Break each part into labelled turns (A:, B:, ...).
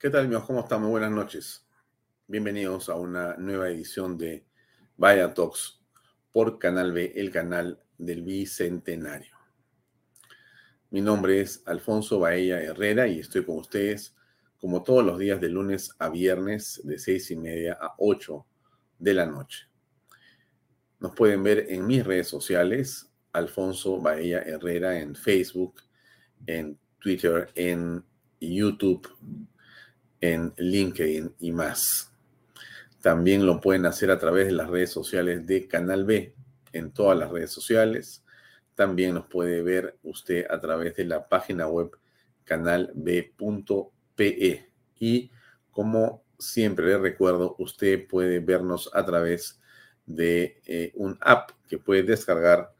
A: ¿Qué tal, amigos? ¿Cómo están? Buenas noches. Bienvenidos a una nueva edición de Vaya Talks por Canal B, el canal del Bicentenario. Mi nombre es Alfonso Baella Herrera y estoy con ustedes como todos los días de lunes a viernes de seis y media a 8 de la noche. Nos pueden ver en mis redes sociales, Alfonso Baella Herrera en Facebook, en Twitter, en YouTube en LinkedIn y más. También lo pueden hacer a través de las redes sociales de Canal B, en todas las redes sociales. También nos puede ver usted a través de la página web canalb.pe. Y como siempre le recuerdo, usted puede vernos a través de eh, un app que puede descargar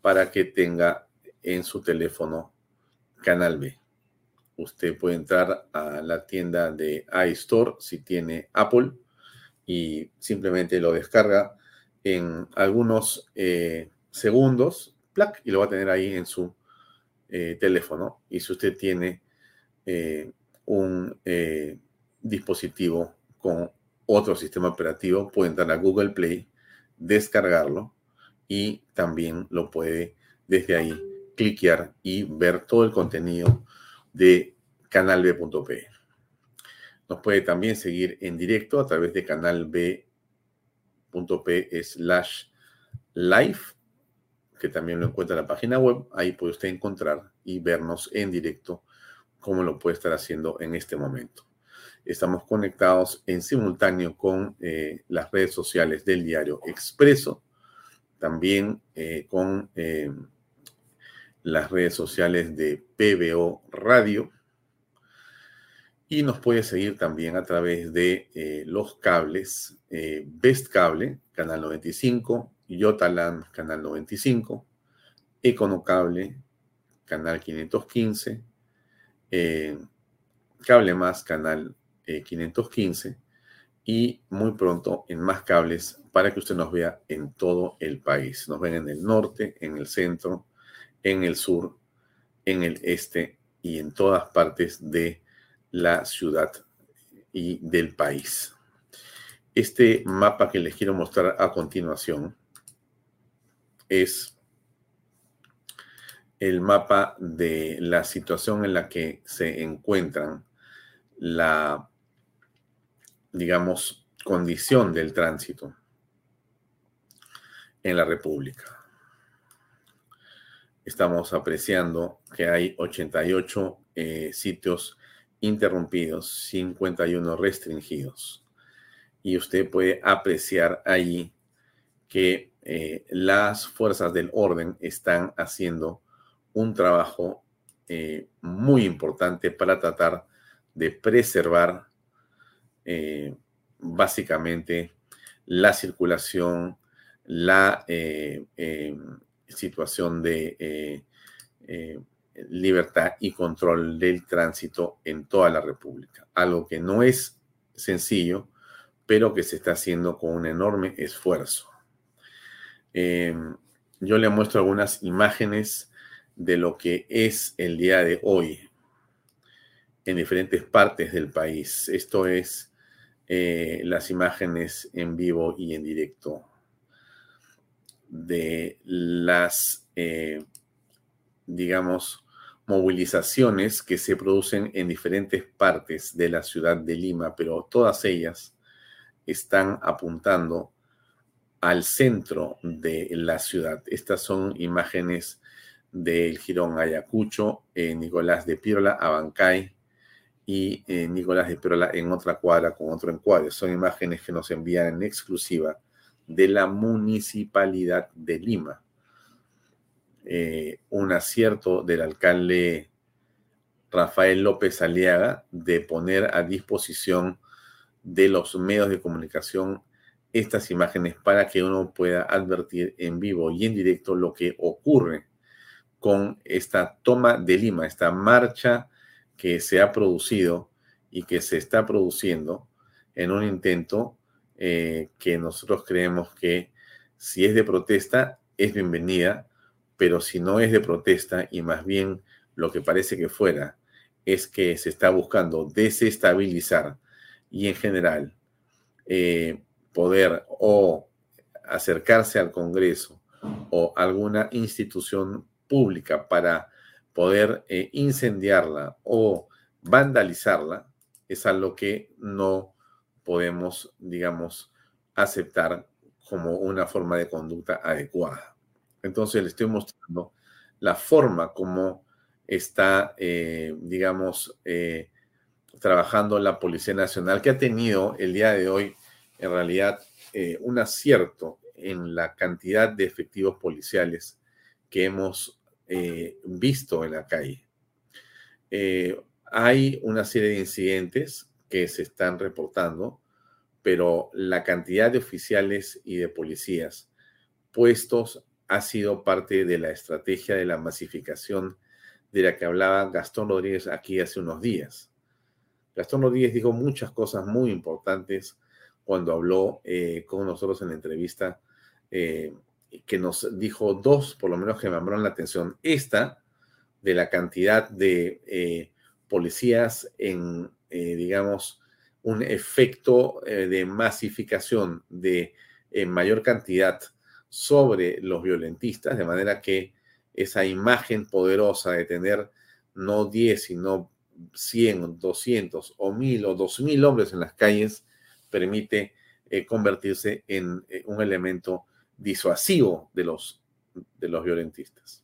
A: para que tenga en su teléfono Canal B usted puede entrar a la tienda de iStore si tiene Apple y simplemente lo descarga en algunos eh, segundos y lo va a tener ahí en su eh, teléfono. Y si usted tiene eh, un dispositivo con otro sistema operativo, puede entrar a Google Play, descargarlo y también lo puede desde ahí cliquear y ver todo el contenido de canalb.p. Nos puede también seguir en directo a través de canalb.p slash live, que también lo encuentra en la página web. Ahí puede usted encontrar y vernos en directo como lo puede estar haciendo en este momento. Estamos conectados en simultáneo con eh, las redes sociales del diario Expreso, también eh, con eh, las redes sociales de PBO Radio. Y nos puede seguir también a través de eh, los cables eh, Best Cable, canal 95, Yotaland, canal 95, Econocable, canal 515, eh, Cable Más, canal 515, y muy pronto en más cables para que usted nos vea en todo el país. Nos ven en el norte, en el centro, en el sur, en el este y en todas partes de la ciudad y del país. Este mapa que les quiero mostrar a continuación es el mapa de la situación en la que se encuentran la, digamos, condición del tránsito en la República estamos apreciando que hay 88 eh, sitios interrumpidos, 51 restringidos. Y usted puede apreciar ahí que eh, las fuerzas del orden están haciendo un trabajo eh, muy importante para tratar de preservar básicamente la circulación, la situación de eh, eh, libertad y control del tránsito en toda la República. Algo que no es sencillo, pero que se está haciendo con un enorme esfuerzo. Em, yo le muestro algunas imágenes de lo que es el día de hoy en diferentes partes del país. Esto es eh, las imágenes en vivo y en directo de las, eh, digamos, movilizaciones que se producen en diferentes partes de la ciudad de Lima, pero todas ellas están apuntando al centro de la ciudad. Estas son imágenes del Girón Ayacucho, eh, Nicolás de Pirola, Abancay y eh, Nicolás de Pirola en otra cuadra con otro encuadre. Son imágenes que nos envían en exclusiva de la Municipalidad de Lima. Eh, un acierto del alcalde Rafael López Aliaga de poner a disposición de los medios de comunicación estas imágenes para que uno pueda advertir en vivo y en directo lo que ocurre con esta toma de Lima, esta marcha que se ha producido y que se está produciendo en un intento eh, que nosotros creemos que si es de protesta es bienvenida, pero si no es de protesta y más bien lo que parece que fuera es que se está buscando desestabilizar y en general eh, poder o acercarse al Congreso o alguna institución pública para poder eh, incendiarla o vandalizarla, es algo que no podemos, digamos, aceptar como una forma de conducta adecuada. Entonces le estoy mostrando la forma como está, eh, digamos, eh, trabajando la Policía Nacional, que ha tenido el día de hoy, en realidad, un acierto en la cantidad de efectivos policiales que hemos eh, visto en la calle. Eh, hay una serie de incidentes que se están reportando, pero la cantidad de oficiales y de policías puestos ha sido parte de la estrategia de la masificación de la que hablaba Gastón Rodríguez aquí hace unos días. Gastón Rodríguez dijo muchas cosas muy importantes cuando habló eh, con nosotros en la entrevista que nos dijo dos, por lo menos que me llamaron la atención. Esta, de la cantidad de eh, policías en, eh, digamos, un efecto eh, de masificación de mayor cantidad sobre los violentistas, de manera que esa imagen poderosa de tener no 10, sino 100, 200 o 1000 o 2000 hombres en las calles, permite convertirse en un elemento disuasivo de los, de los violentistas.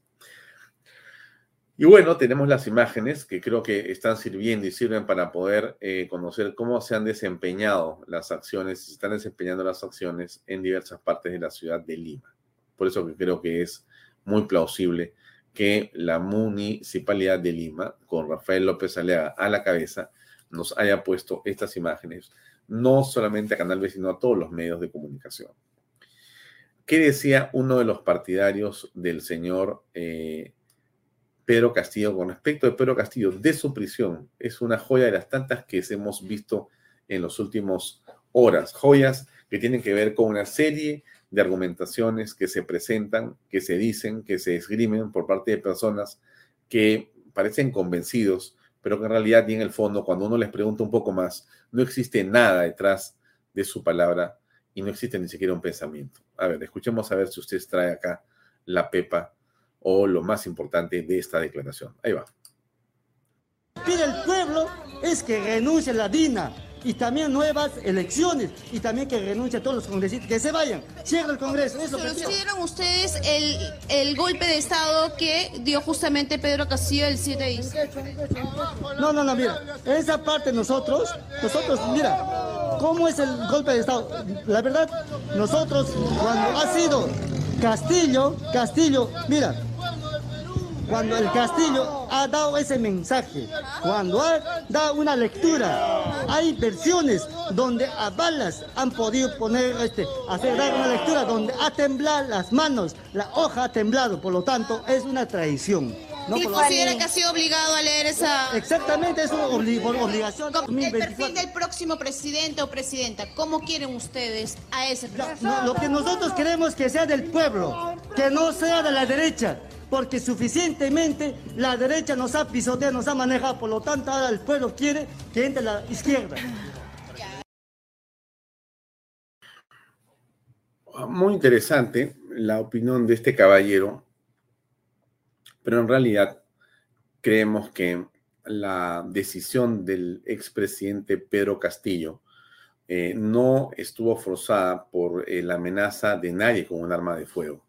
A: Y bueno, tenemos las imágenes que creo que están sirviendo y sirven para poder eh, conocer cómo se han desempeñado las acciones, se están desempeñando las acciones en diversas partes de la ciudad de Lima. Por eso que creo que es muy plausible que la municipalidad de Lima, con Rafael López Alea a la cabeza, nos haya puesto estas imágenes, no solamente a Canal B, sino a todos los medios de comunicación. ¿Qué decía uno de los partidarios del señor eh, Pedro Castillo con respecto de Pedro Castillo de su prisión? Es una joya de las tantas que hemos visto en los últimos horas. Joyas que tienen que ver con una serie de argumentaciones que se presentan, que se dicen, que se esgrimen por parte de personas que parecen convencidos, pero que en realidad y en el fondo, cuando uno les pregunta un poco más, no existe nada detrás de su palabra y no existe ni siquiera un pensamiento. A ver, escuchemos a ver si usted trae acá la pepa o lo más importante de esta declaración. Ahí va.
B: Pide el pueblo es que renuncie la DINA y también nuevas elecciones y también que renuncie a todos los congresistas, que se vayan, cierra el Congreso.
C: Eso ¿Consideran ustedes el, el, golpe de Estado que dio justamente Pedro Castillo el 7 de diciembre?
B: No, no, no, mira, esa parte nosotros, nosotros, mira, ¿cómo es el golpe de Estado? La verdad, nosotros, cuando ha sido Castillo, Castillo, mira, cuando el Castillo ha dado ese mensaje, cuando ha dado una lectura, hay versiones donde a balas han podido poner, este, hacer dar una lectura donde ha temblado las manos, la hoja ha temblado, por lo tanto es una traición.
C: ¿No ¿Y considera que ha sido obligado a leer esa...?
B: Exactamente, es una obligación.
C: El perfil del próximo presidente o presidenta, ¿cómo quieren ustedes a ese
B: presidente? lo que nosotros queremos que sea del pueblo, que no sea de la derecha porque suficientemente la derecha nos ha pisoteado, nos ha manejado, por lo tanto ahora el pueblo quiere que entre la izquierda.
A: Muy interesante la opinión de este caballero, pero en realidad creemos que la decisión del expresidente Pedro Castillo eh, no estuvo forzada por eh, la amenaza de nadie con un arma de fuego.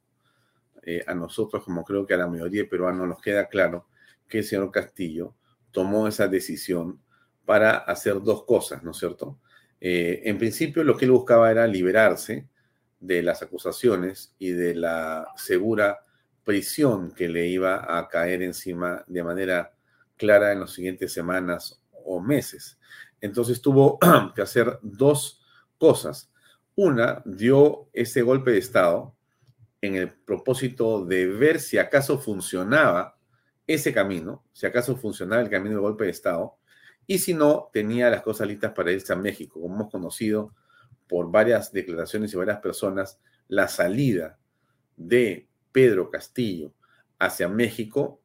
A: Eh, a nosotros, como creo que a la mayoría de peruanos, nos queda claro que el señor Castillo tomó esa decisión para hacer dos cosas, ¿no es cierto? en principio, lo que él buscaba era liberarse de las acusaciones y de la segura prisión que le iba a caer encima de manera clara en las siguientes semanas o meses. Entonces tuvo que hacer dos cosas. Una, dio ese golpe de Estado en el propósito de ver si acaso funcionaba ese camino, si acaso funcionaba el camino del golpe de Estado, y si no, tenía las cosas listas para irse a México. Como hemos conocido por varias declaraciones y varias personas, la salida de Pedro Castillo hacia México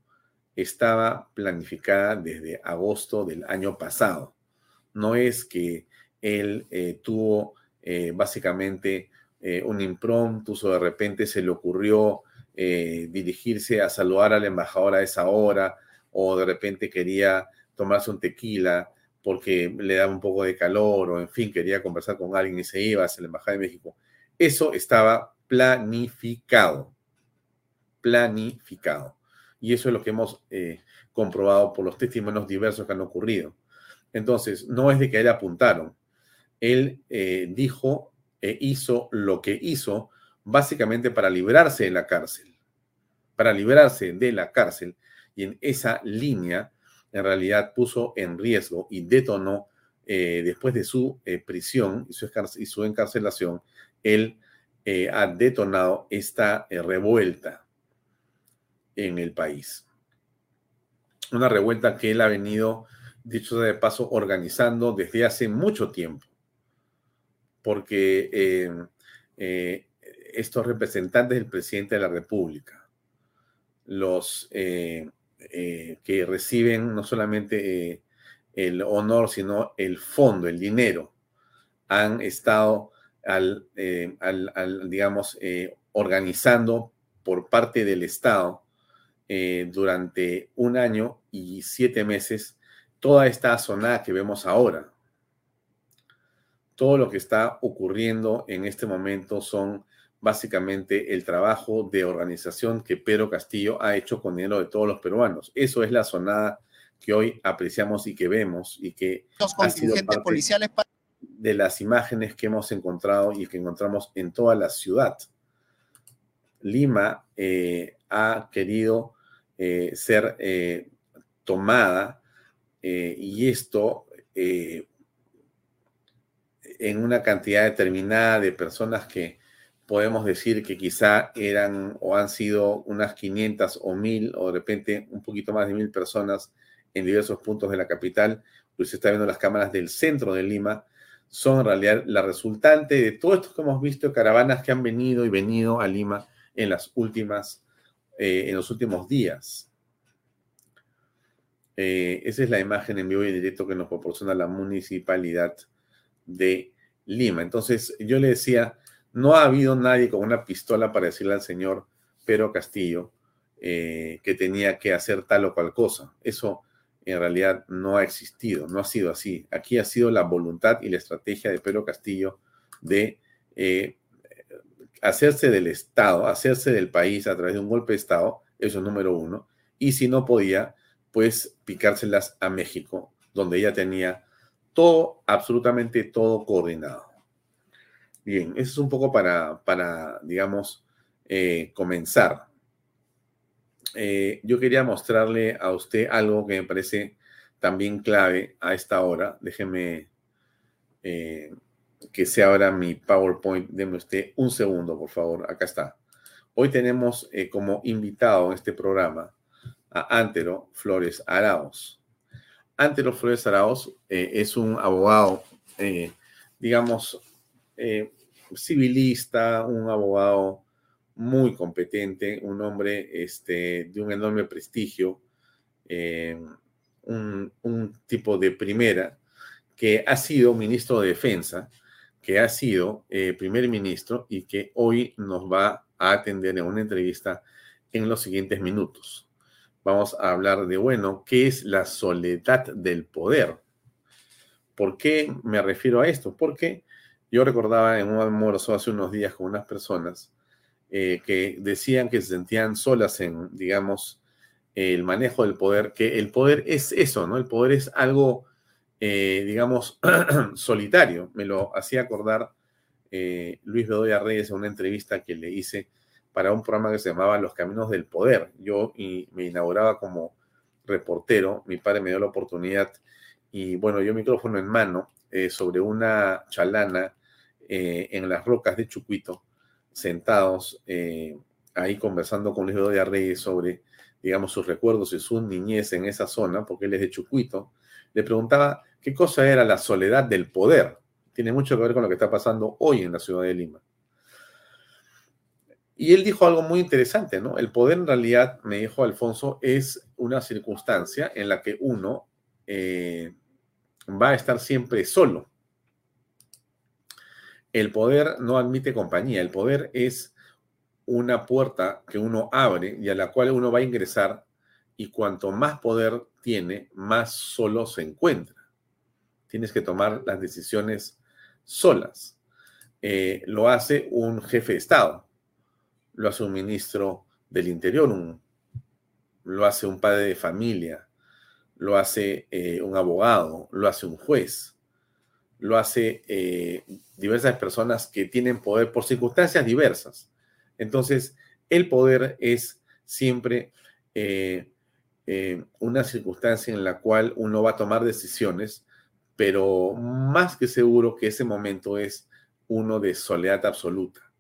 A: estaba planificada desde agosto del año pasado. No es que él eh, tuvo eh, básicamente eh, un impromptu o de repente se le ocurrió dirigirse a saludar al embajador a esa hora o de repente quería tomarse un tequila porque le daba un poco de calor o en fin quería conversar con alguien y se iba hacia la embajada de México. Eso estaba planificado, planificado. Y eso es lo que hemos comprobado por los testimonios diversos que han ocurrido. Entonces, no es de que a él apuntaron. Él eh, dijo e hizo lo que hizo básicamente para librarse de la cárcel. Para librarse de la cárcel. Y en esa línea, en realidad, puso en riesgo y detonó, eh, después de su eh, prisión y su, y su, encarcelación, él ha detonado esta revuelta en el país. Una revuelta que él ha venido dicho de paso, organizando desde hace mucho tiempo, porque eh, eh, estos representantes del presidente de la República, los eh, que reciben no solamente el honor, sino el fondo, el dinero, han estado al, digamos, organizando por parte del Estado durante un año y siete meses toda esta zona que vemos ahora. Todo lo que está ocurriendo en este momento son básicamente el trabajo de organización que Pedro Castillo ha hecho con dinero de todos los peruanos. Eso es la zona que hoy apreciamos y que vemos y que ha sido parte policiales de las imágenes que hemos encontrado y que encontramos en toda la ciudad. Lima eh, ha querido eh, ser eh, tomada y esto en una cantidad determinada de personas que podemos decir que quizá eran o han sido unas 500 o 1000 o de repente un poquito más de 1000 personas en diversos puntos de la capital. Usted está viendo las cámaras del centro de Lima. Son en realidad la resultante de todo esto que hemos visto, caravanas que han venido y venido a Lima en las últimas, eh, en los últimos días. Eh, esa es la imagen en vivo y directo que nos proporciona la municipalidad de Lima. Entonces, yo le decía, no ha habido nadie con una pistola para decirle al señor Pedro Castillo eh, que tenía que hacer tal o cual cosa. Eso en realidad no ha existido, no ha sido así. Aquí ha sido la voluntad y la estrategia de Pedro Castillo de eh, hacerse del Estado, hacerse del país a través de un golpe de Estado, eso es número uno, y si no podía, pues picárselas a México, donde ella tenía todo, absolutamente todo coordinado. Bien, eso es un poco para, para digamos, eh, comenzar. Eh, yo quería mostrarle a usted algo que me parece también clave a esta hora. Déjeme eh, que se abra mi PowerPoint. Deme usted un segundo, por favor. Acá está. Hoy tenemos como invitado en este programa a Antero Flores Araos. Antero Flores Araos eh, es un abogado, eh, digamos, eh, civilista, un abogado muy competente, un hombre este, de un enorme prestigio, un, un, tipo de primera, que ha sido ministro de Defensa, que ha sido primer ministro y que hoy nos va a atender en una entrevista en los siguientes minutos. Vamos a hablar de, bueno, ¿qué es la soledad del poder? ¿Por qué me refiero a esto? Porque yo recordaba en un almuerzo hace unos días con unas personas eh, que decían que se sentían solas en, digamos, el manejo del poder, que el poder es eso, ¿no? El poder es algo, eh, digamos, solitario. Me lo hacía acordar eh, Luis Bedoya Reyes en una entrevista que le hice para un programa que se llamaba Los Caminos del Poder. Yo me inauguraba como reportero, mi padre me dio la oportunidad y bueno, yo micrófono en mano eh, sobre una chalana eh, en las rocas de Chucuito, sentados eh, ahí conversando con Luis Bedoya Reyes sobre, digamos, sus recuerdos y su niñez en esa zona, porque él es de Chucuito, le preguntaba qué cosa era la soledad del poder. Tiene mucho que ver con lo que está pasando hoy en la ciudad de Lima. Y él dijo algo muy interesante, ¿no? El poder en realidad, me dijo Alfonso, es una circunstancia en la que uno eh, va a estar siempre solo. El poder no admite compañía, el poder es una puerta que uno abre y a la cual uno va a ingresar y cuanto más poder tiene, más solo se encuentra. Tienes que tomar las decisiones solas. Eh, lo hace un jefe de Estado lo hace un ministro del Interior, lo hace un padre de familia, lo hace eh, un abogado, lo hace un juez, lo hace eh, diversas personas que tienen poder por circunstancias diversas. Entonces, el poder es siempre eh, una circunstancia en la cual uno va a tomar decisiones, pero más que seguro que ese momento es uno de soledad absoluta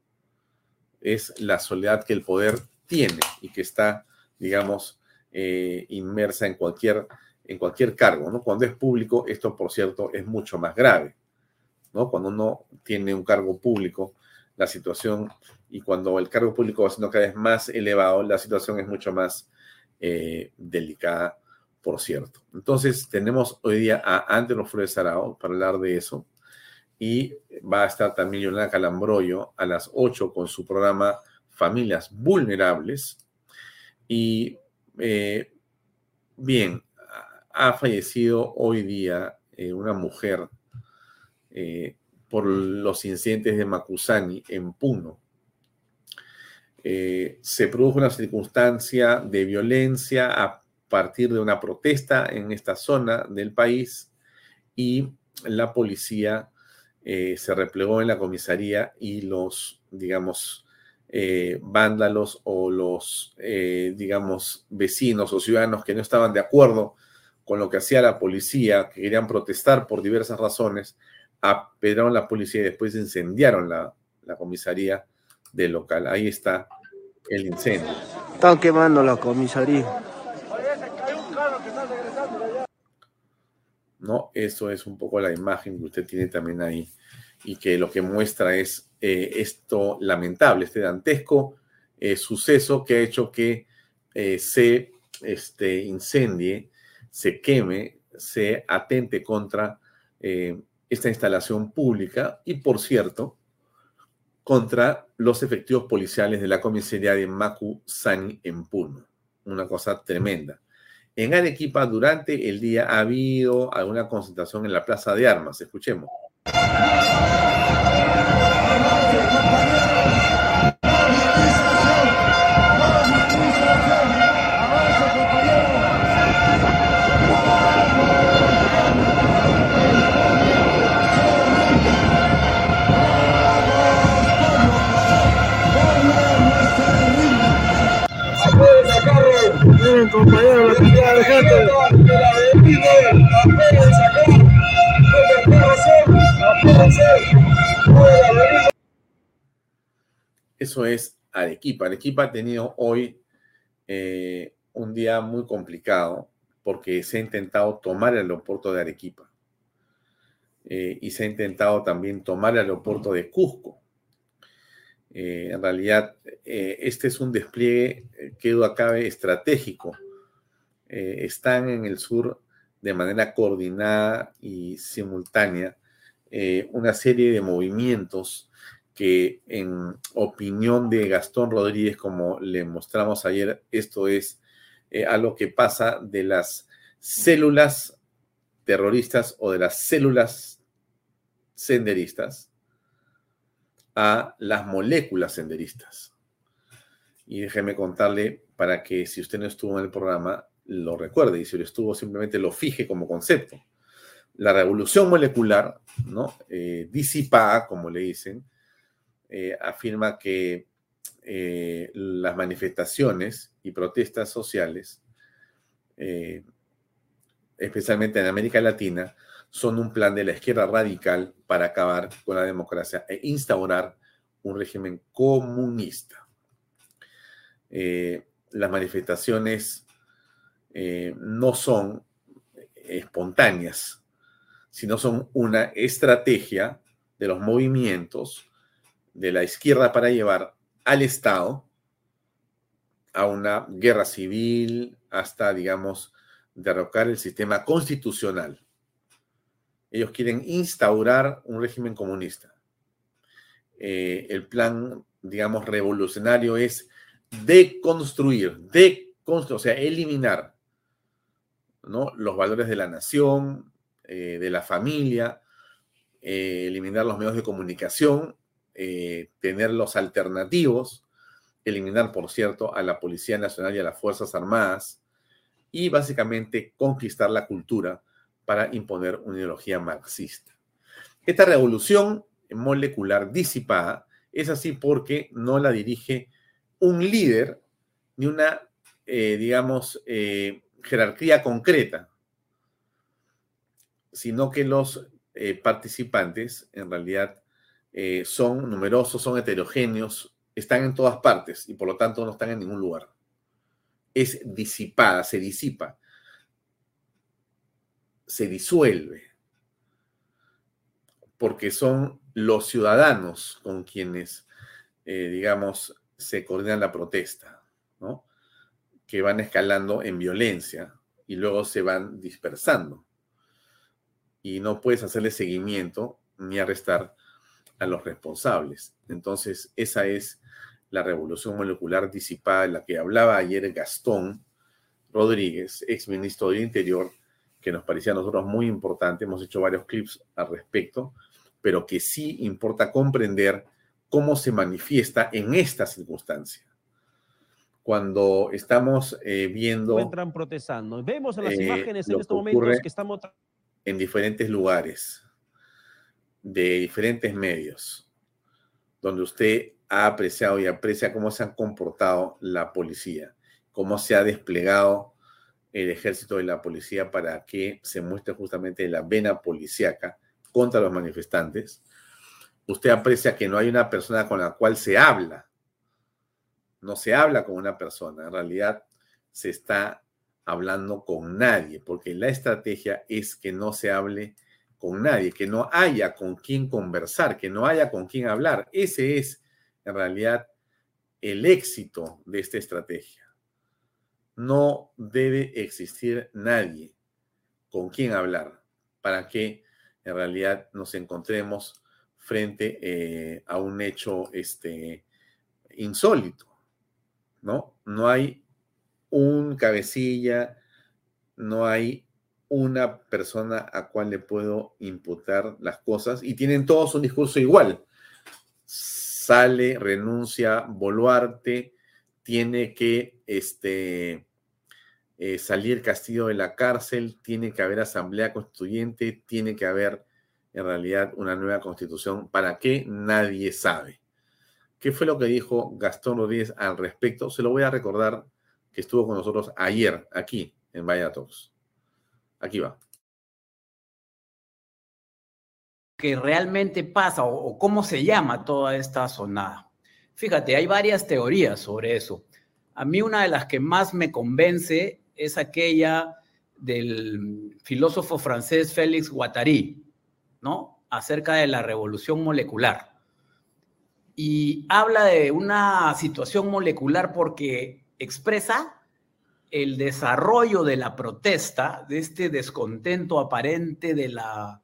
A: es la soledad que el poder tiene y que está, digamos, eh, inmersa en cualquier, en cualquier cargo, ¿no? Cuando es público, esto, por cierto, es mucho más grave, ¿no? Cuando uno tiene un cargo público, la situación, y cuando el cargo público va siendo cada vez más elevado, la situación es mucho más eh, delicada, por cierto. Entonces, tenemos hoy día a Andrew Flores Arao para hablar de eso y va a estar también Yolanda Calambroyo a las 8 con su programa Familias Vulnerables. Y eh, bien, ha fallecido hoy día eh, una mujer eh, por los incidentes de Macusani en Puno. se produjo una circunstancia de violencia a partir de una protesta en esta zona del país y la policía eh, se replegó en la comisaría y los, digamos, eh, vándalos o los, eh, digamos, vecinos o ciudadanos que no estaban de acuerdo con lo que hacía la policía, que querían protestar por diversas razones, apedraron la policía y después incendiaron la, la comisaría del local. Ahí está el incendio.
D: Están quemando la comisaría.
A: ¿No? Eso es un poco la imagen que usted tiene también ahí y que lo que muestra es eh, esto lamentable, este dantesco eh, suceso que ha hecho que eh, se este, incendie, se queme, se atente contra esta instalación pública y, por cierto, contra los efectivos policiales de la comisaría de Macu Sani en Puno. Una cosa tremenda. En Arequipa, durante el día ha habido alguna concentración en la Plaza de Armas. Escuchemos. Eso es Arequipa. Arequipa ha tenido hoy eh, un día muy complicado porque se ha intentado tomar el aeropuerto de Arequipa eh, y se ha intentado también tomar el aeropuerto de Cusco. Eh, en realidad, este es un despliegue que duda cabe estratégico. Están en el sur de manera coordinada y simultánea una serie de movimientos que en opinión de Gastón Rodríguez, como le mostramos ayer, esto es eh, a lo que pasa de las células terroristas o de las células senderistas a las moléculas senderistas. Y déjeme contarle para que si usted no estuvo en el programa, lo recuerde y si lo estuvo, simplemente lo fije como concepto. La revolución molecular, ¿no? Eh, disipada, como le dicen, eh, afirma que eh, las manifestaciones y protestas sociales, especialmente en América Latina, son un plan de la izquierda radical para acabar con la democracia e instaurar un régimen comunista. las manifestaciones no son espontáneas, sino son una estrategia de los movimientos de la izquierda para llevar al Estado a una guerra civil hasta, digamos, derrocar el sistema constitucional. Ellos quieren instaurar un régimen comunista. Eh, el plan, digamos, revolucionario es deconstruir, deconstruir, o sea, eliminar ¿no? los valores de la nación, eh, de la familia, eh, eliminar los medios de comunicación, eh, tener los alternativos, eliminar, por cierto, a la Policía Nacional y a las Fuerzas Armadas y básicamente conquistar la cultura para imponer una ideología marxista. Esta revolución molecular disipada es así porque no la dirige un líder ni una, digamos, jerarquía concreta, sino que los eh, participantes en realidad eh, son numerosos, son heterogéneos, están en todas partes y por lo tanto no están en ningún lugar. Es disipada, se disipa, se disuelve, porque son los ciudadanos con quienes, eh, digamos, se coordinan la protesta, ¿no? Que van escalando en violencia y luego se van dispersando y no puedes hacerle seguimiento ni arrestar a los responsables. Entonces, esa es la revolución molecular disipada de la que hablaba ayer Gastón Rodríguez, ex ministro del Interior, que nos parecía a nosotros muy importante. Hemos hecho varios clips al respecto, pero que sí importa comprender cómo se manifiesta en esta circunstancia. Cuando estamos eh, viendo...
E: Entran protestando. Vemos en las eh, imágenes en estos momentos que estamos
A: en diferentes lugares, de diferentes medios, donde usted ha apreciado y aprecia cómo se han comportado la policía, cómo se ha desplegado el ejército y la policía para que se muestre justamente la vena policíaca contra los manifestantes. Usted aprecia que no hay una persona con la cual se habla. No se habla con una persona. En realidad se está hablando con nadie, porque la estrategia es que no se hable con nadie, que no haya con quién conversar, que no haya con quién hablar. Ese es en realidad el éxito de esta estrategia. No debe existir nadie con quien hablar para que en realidad nos encontremos frente eh, a un hecho este, insólito, ¿no? No hay un cabecilla, no hay una persona a cual le puedo imputar las cosas y tienen todos un discurso igual. Sale, renuncia, Boluarte, tiene que este, eh, salir Castillo de la cárcel, tiene que haber asamblea constituyente, tiene que haber en realidad una nueva constitución. ¿Para qué? Nadie sabe. ¿Qué fue lo que dijo Gastón Rodríguez al respecto? Se lo voy a recordar que estuvo con nosotros ayer aquí en Vaya. Aquí va.
F: ¿Qué realmente pasa o, cómo se llama toda esta sonada? Fíjate, hay varias teorías sobre eso. A mí una de las que más me convence es aquella del filósofo francés Félix Guattari, ¿no? Acerca de la revolución molecular. Y habla de una situación molecular porque expresa el desarrollo de la protesta, de este descontento aparente de la,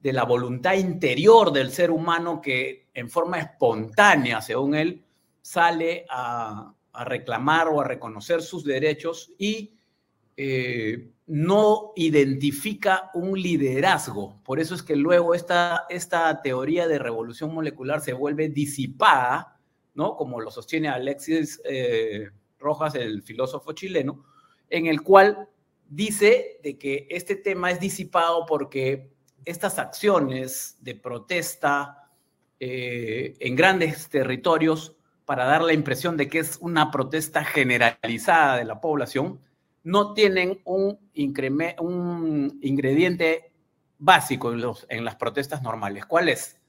F: de la voluntad interior del ser humano que en forma espontánea, según él, sale a, a reclamar o a reconocer sus derechos y eh, no identifica un liderazgo. Por eso es que luego esta, esta teoría de revolución molecular se vuelve disipada, ¿no? Como lo sostiene Alexis eh, Rojas, el filósofo chileno, en el cual dice de que este tema es disipado porque estas acciones de protesta eh, en grandes territorios para dar la impresión de que es una protesta generalizada de la población, no tienen un, ingrediente básico en, en las protestas normales. ¿Cuál es?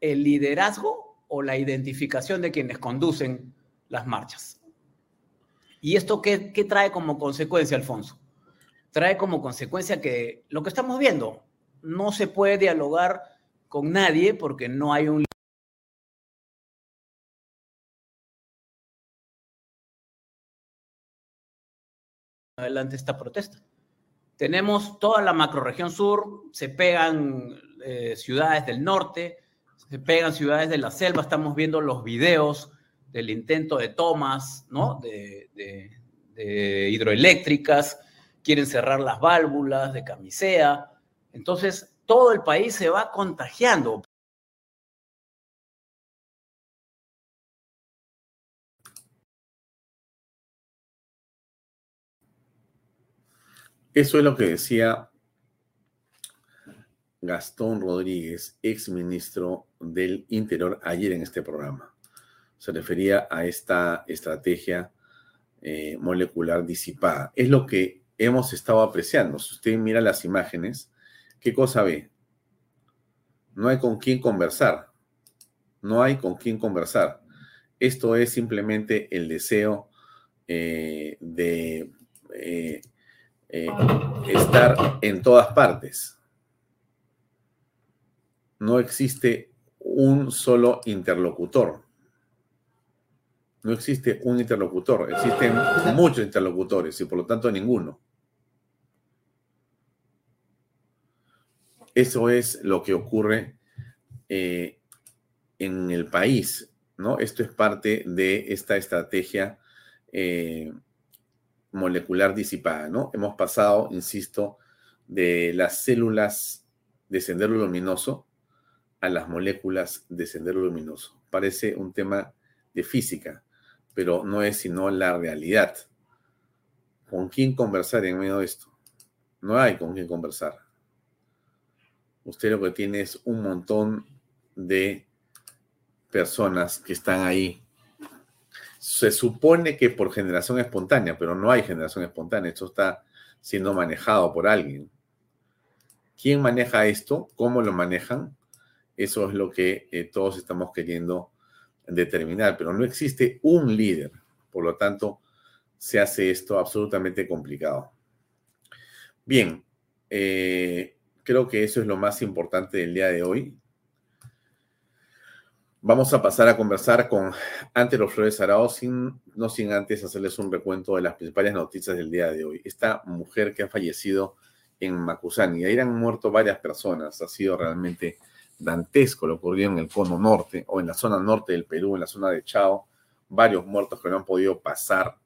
F: El liderazgo o la identificación de quienes conducen las marchas. ¿Y esto qué, qué, trae como consecuencia, Alfonso? Trae como consecuencia que lo que estamos viendo, no se puede dialogar con nadie porque no hay un adelante esta protesta. Tenemos toda la macroregión sur, se pegan eh, ciudades del norte, se pegan ciudades de la selva, estamos viendo los videos del intento de tomas, ¿no? De, de hidroeléctricas, quieren cerrar las válvulas de camisea. Entonces, todo el país se va contagiando.
A: Eso es lo que decía Gastón Rodríguez, ex ministro del Interior, ayer en este programa. Se refería a esta estrategia eh, molecular disipada. Es lo que hemos estado apreciando. Si usted mira las imágenes, ¿qué cosa ve? No hay con quién conversar. No hay con quién conversar. Esto es simplemente el deseo eh, de eh, eh, estar en todas partes. No existe un solo interlocutor. No existe un interlocutor, existen muchos interlocutores y por lo tanto ninguno. Eso es lo que ocurre eh, en el país, ¿no? Esto es parte de esta estrategia eh, molecular disipada, ¿no? Hemos pasado, insisto, de las células de sendero luminoso a las moléculas de sendero luminoso. Parece un tema de física, pero no es sino la realidad. ¿Con quién conversar en medio de esto? No hay con quién conversar. Usted lo que tiene es un montón de personas que están ahí se supone que por generación espontánea, pero no hay generación espontánea, esto está siendo manejado por alguien. ¿Quién maneja esto? ¿Cómo lo manejan? Eso es lo que eh, todos estamos queriendo determinar, pero no existe un líder, por lo tanto, se hace esto absolutamente complicado. Bien, eh, creo que eso es lo más importante del día de hoy. Vamos a pasar a conversar con Antero Flores Arao, sin, no sin antes hacerles un recuento de las principales noticias del día de hoy. Esta mujer que ha fallecido en Macusani, ahí han muerto varias personas, ha sido realmente dantesco lo ocurrió en el cono norte o en la zona norte del Perú, en la zona de Chao, varios muertos que no han podido pasar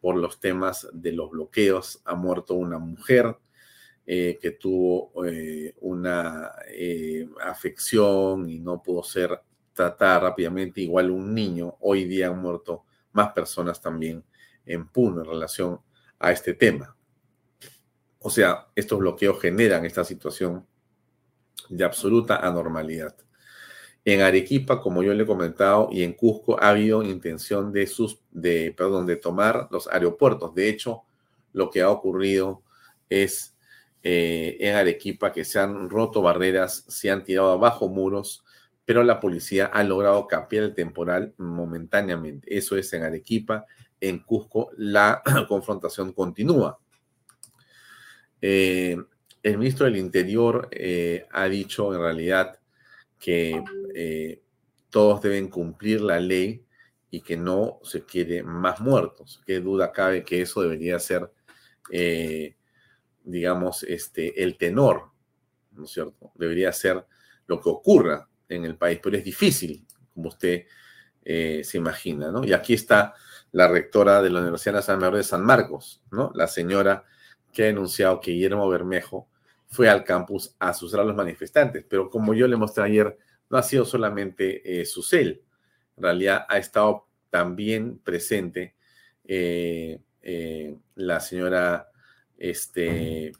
A: por los temas de los bloqueos. Ha muerto una mujer eh, que tuvo eh, una eh, afección y no pudo ser tratar rápidamente, igual un niño, hoy día han muerto más personas también en Puno en relación a este tema. O sea, estos bloqueos generan esta situación de absoluta anormalidad. En Arequipa, como yo le he comentado, y en Cusco ha habido intención de, sus, de, perdón, de tomar los aeropuertos. De hecho, lo que ha ocurrido es eh, en Arequipa que se han roto barreras, se han tirado abajo muros, pero la policía ha logrado cambiar el temporal momentáneamente. Eso es en Arequipa. En Cusco la confrontación continúa. Eh, el ministro del Interior eh, ha dicho en realidad que eh, todos deben cumplir la ley y que no se quiere más muertos. Qué duda cabe que eso debería ser, digamos, este, el tenor, ¿no es cierto? Debería ser lo que ocurra en el país, pero es difícil, como usted eh, se imagina, ¿no? Y aquí está la rectora de la Universidad Nacional de San Marcos, ¿no? La señora que ha denunciado que Guillermo Bermejo fue al campus a asustar a los manifestantes, pero como yo le mostré ayer, no ha sido solamente eh, su cel, en realidad ha estado también presente eh, eh, la señora, este,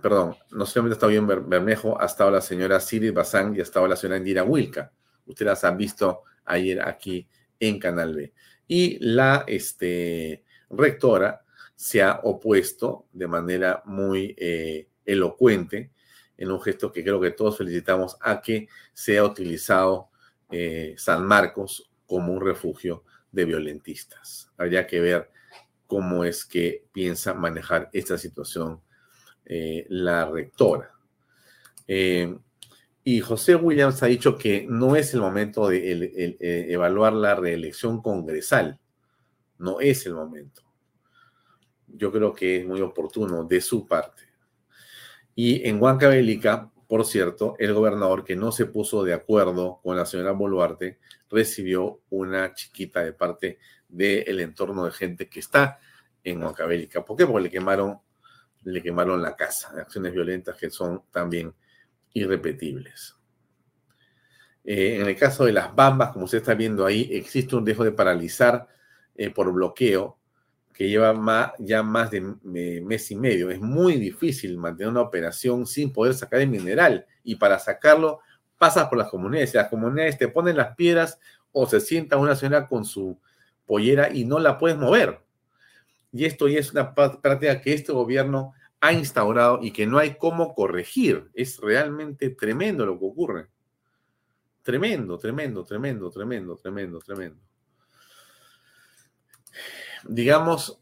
A: perdón, no solamente ha estado bien Bermejo, ha estado la señora Siri Bazán y ha estado la señora Indira Wilka. Ustedes las han visto ayer aquí en Canal B. Y la este, rectora se ha opuesto de manera muy eh, elocuente en un gesto que creo que todos felicitamos a que sea utilizado eh, San Marcos como un refugio de violentistas. Habría que ver cómo es que piensa manejar esta situación eh, la rectora. y José Williams ha dicho que no es el momento de evaluar la reelección congresal. No es el momento yo creo que es muy oportuno de su parte. Y en Huancavelica, por cierto, el gobernador que no se puso de acuerdo con la señora Boluarte recibió una chiquita de parte del entorno de gente que está en Huancavelica. ¿Por qué? Porque le quemaron, le quemaron la casa. Acciones violentas que son también irrepetibles. Eh, en el caso de las bambas, como usted está viendo ahí, existe un dejo de paralizar eh, por bloqueo que lleva ya más de mes y medio. Es muy difícil mantener una operación sin poder sacar el mineral y para sacarlo pasas por las comunidades. Las comunidades te ponen las piedras o se sienta una señora con su pollera y no la puedes mover. Y esto ya es una práctica que este gobierno ha instaurado y que no hay cómo corregir. Es realmente tremendo lo que ocurre. Tremendo, tremendo, tremendo, tremendo, tremendo, tremendo digamos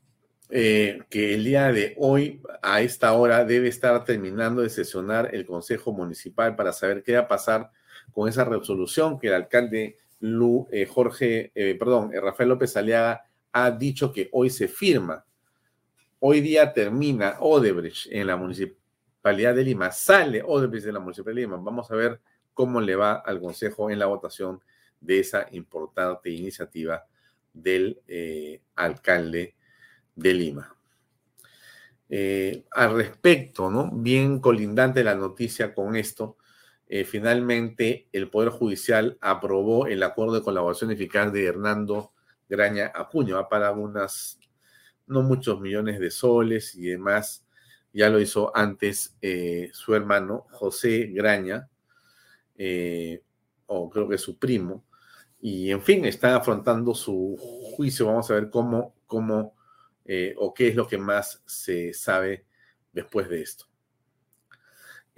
A: eh, que el día de hoy, a esta hora, debe estar terminando de sesionar el Consejo Municipal para saber qué va a pasar con esa resolución que el alcalde eh, Jorge, eh, perdón, Rafael López Aliaga ha dicho que hoy se firma. Hoy día termina Odebrecht en la Municipalidad de Lima, sale Odebrecht de la Municipalidad de Lima. Vamos a ver cómo le va al Consejo en la votación de esa importante iniciativa del eh, alcalde de Lima. Eh, al respecto, ¿no? Bien colindante la noticia con esto, eh, finalmente el Poder Judicial aprobó el acuerdo de colaboración eficaz de Hernando Graña Acuña, va para unas, no muchos millones de soles y demás. Ya lo hizo antes su hermano José Graña, o creo que su primo, y en fin, están afrontando su juicio. Vamos a ver cómo, cómo eh, o qué es lo que más se sabe después de esto.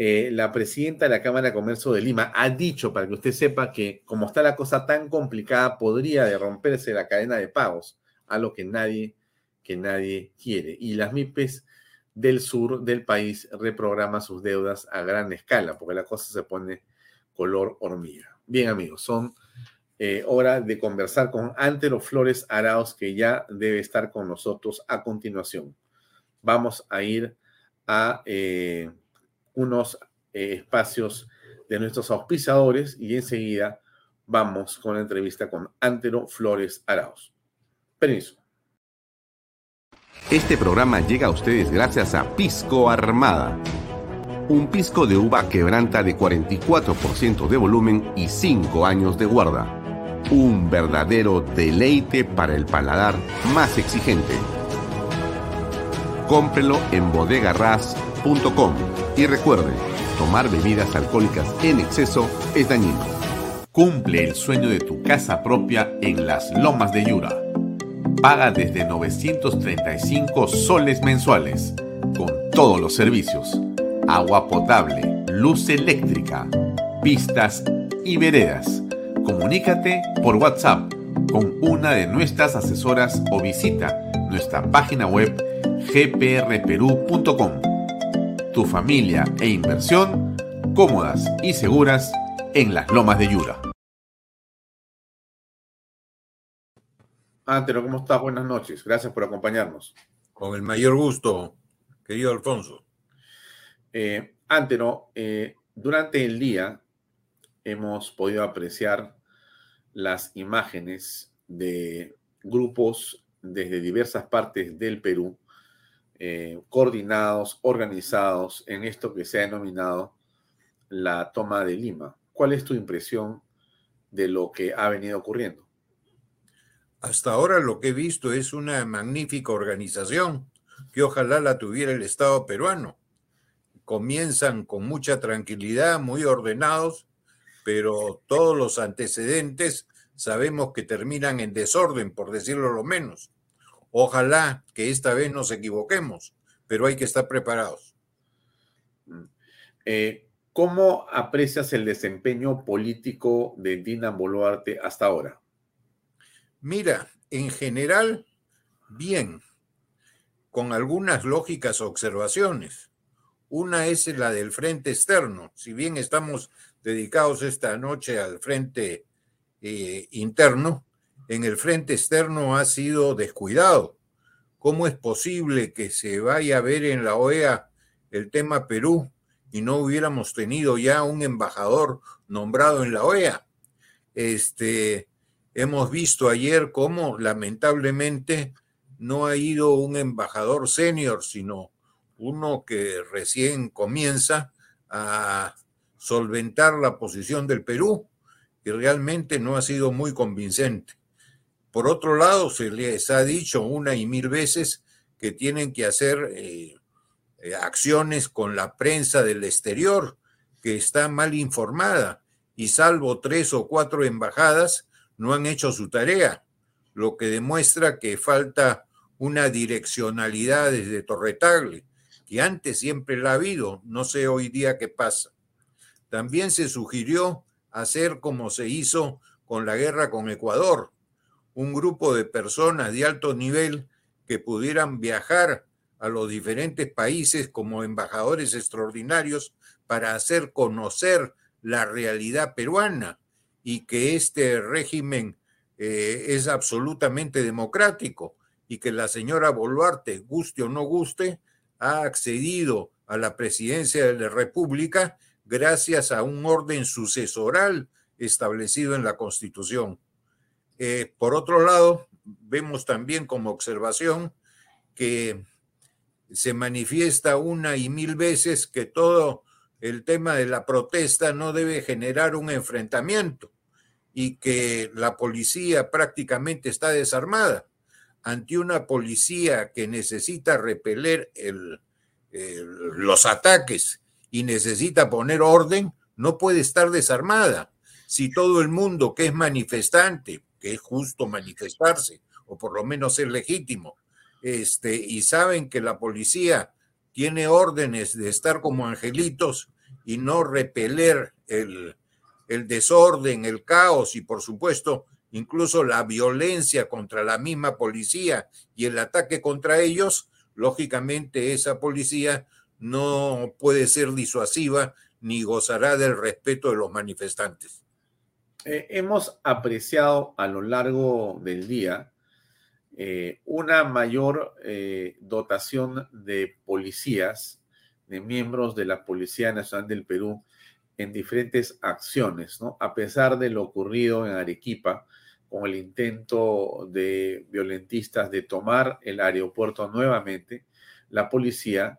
A: Eh, la presidenta de la Cámara de Comercio de Lima ha dicho, para que usted sepa, que como está la cosa tan complicada, podría de romperse la cadena de pagos, a lo que nadie, que nadie quiere. Y las MIPES del sur del país reprograman sus deudas a gran escala, porque la cosa se pone color hormiga. Bien, amigos, son eh, hora de conversar con Antero Flores Araos, que ya debe estar con nosotros a continuación. Vamos a ir a eh, unos eh, espacios de nuestros auspiciadores y enseguida vamos con la entrevista con Antero Flores Araos. Permiso.
G: Este programa llega a ustedes gracias a Pisco Armada. Un pisco de uva quebranta de 44% de volumen y 5 años de guarda un verdadero deleite para el paladar más exigente. Cómprelo en bodegarras.com y recuerde, tomar bebidas alcohólicas en exceso es dañino. Cumple el sueño de tu casa propia en las lomas de Yura. Paga desde 935 soles mensuales, con todos los servicios. Agua potable, luz eléctrica, pistas y veredas Comunícate por WhatsApp con una de nuestras asesoras o visita nuestra página web gprperú.com. Tu familia e inversión cómodas y seguras en las lomas de Yura.
A: Antero, ¿cómo estás? Buenas noches. Gracias por acompañarnos.
H: Con el mayor gusto, querido Alfonso.
A: Eh, Antero, eh, durante el día hemos podido apreciar las imágenes de grupos desde diversas partes del Perú, eh, coordinados, organizados en esto que se ha denominado la toma de Lima. ¿Cuál es tu impresión de lo que ha venido ocurriendo?
H: Hasta ahora lo que he visto es una magnífica organización que ojalá la tuviera el Estado peruano. Comienzan con mucha tranquilidad, muy ordenados, pero todos los antecedentes sabemos que terminan en desorden, por decirlo lo menos. Ojalá que esta vez nos equivoquemos, pero hay que estar preparados.
A: Mm. Eh, ¿Cómo aprecias el desempeño político de Dina Boluarte hasta ahora?
H: Mira, en general, bien, con algunas lógicas observaciones. Una es la del frente externo. Si bien estamos dedicados esta noche al frente eh, interno, en el frente externo ha sido descuidado. ¿Cómo es posible que se vaya a ver en la OEA el tema Perú y no hubiéramos tenido ya un embajador nombrado en la OEA? Este, hemos visto ayer cómo lamentablemente no ha ido un embajador senior, sino uno que recién comienza a solventar la posición del Perú y realmente no ha sido muy convincente. Por otro lado, se les ha dicho una y mil veces que tienen que hacer eh, eh, acciones con la prensa del exterior, que está mal informada, y salvo tres o cuatro embajadas, no han hecho su tarea, lo que demuestra que falta una direccionalidad desde Torretagle, que antes siempre la ha habido, no sé hoy día qué pasa. También se sugirió hacer como se hizo con la guerra con Ecuador, un grupo de personas de alto nivel que pudieran viajar a los diferentes países como embajadores extraordinarios para hacer conocer la realidad peruana y que este régimen eh, es absolutamente democrático y que la señora Boluarte, guste o no guste, ha accedido a la presidencia de la República gracias a un orden sucesoral establecido en la Constitución. Eh, por otro lado, vemos también como observación que se manifiesta una y mil veces que todo el tema de la protesta no debe generar un enfrentamiento y que la policía prácticamente está desarmada ante una policía que necesita repeler los ataques y necesita poner orden, no puede estar desarmada. Si todo el mundo que es manifestante, que es justo manifestarse, o por lo menos es legítimo, este, y saben que la policía tiene órdenes de estar como angelitos y no repeler el, el desorden, el caos y por supuesto incluso la violencia contra la misma policía y el ataque contra ellos, lógicamente esa policía no puede ser disuasiva ni gozará del respeto de los manifestantes.
A: Eh, hemos apreciado a lo largo del día eh, una mayor eh, dotación de policías, de miembros de la Policía Nacional del Perú en diferentes acciones, ¿no? A pesar de lo ocurrido en Arequipa, con el intento de violentistas de tomar el aeropuerto nuevamente, la policía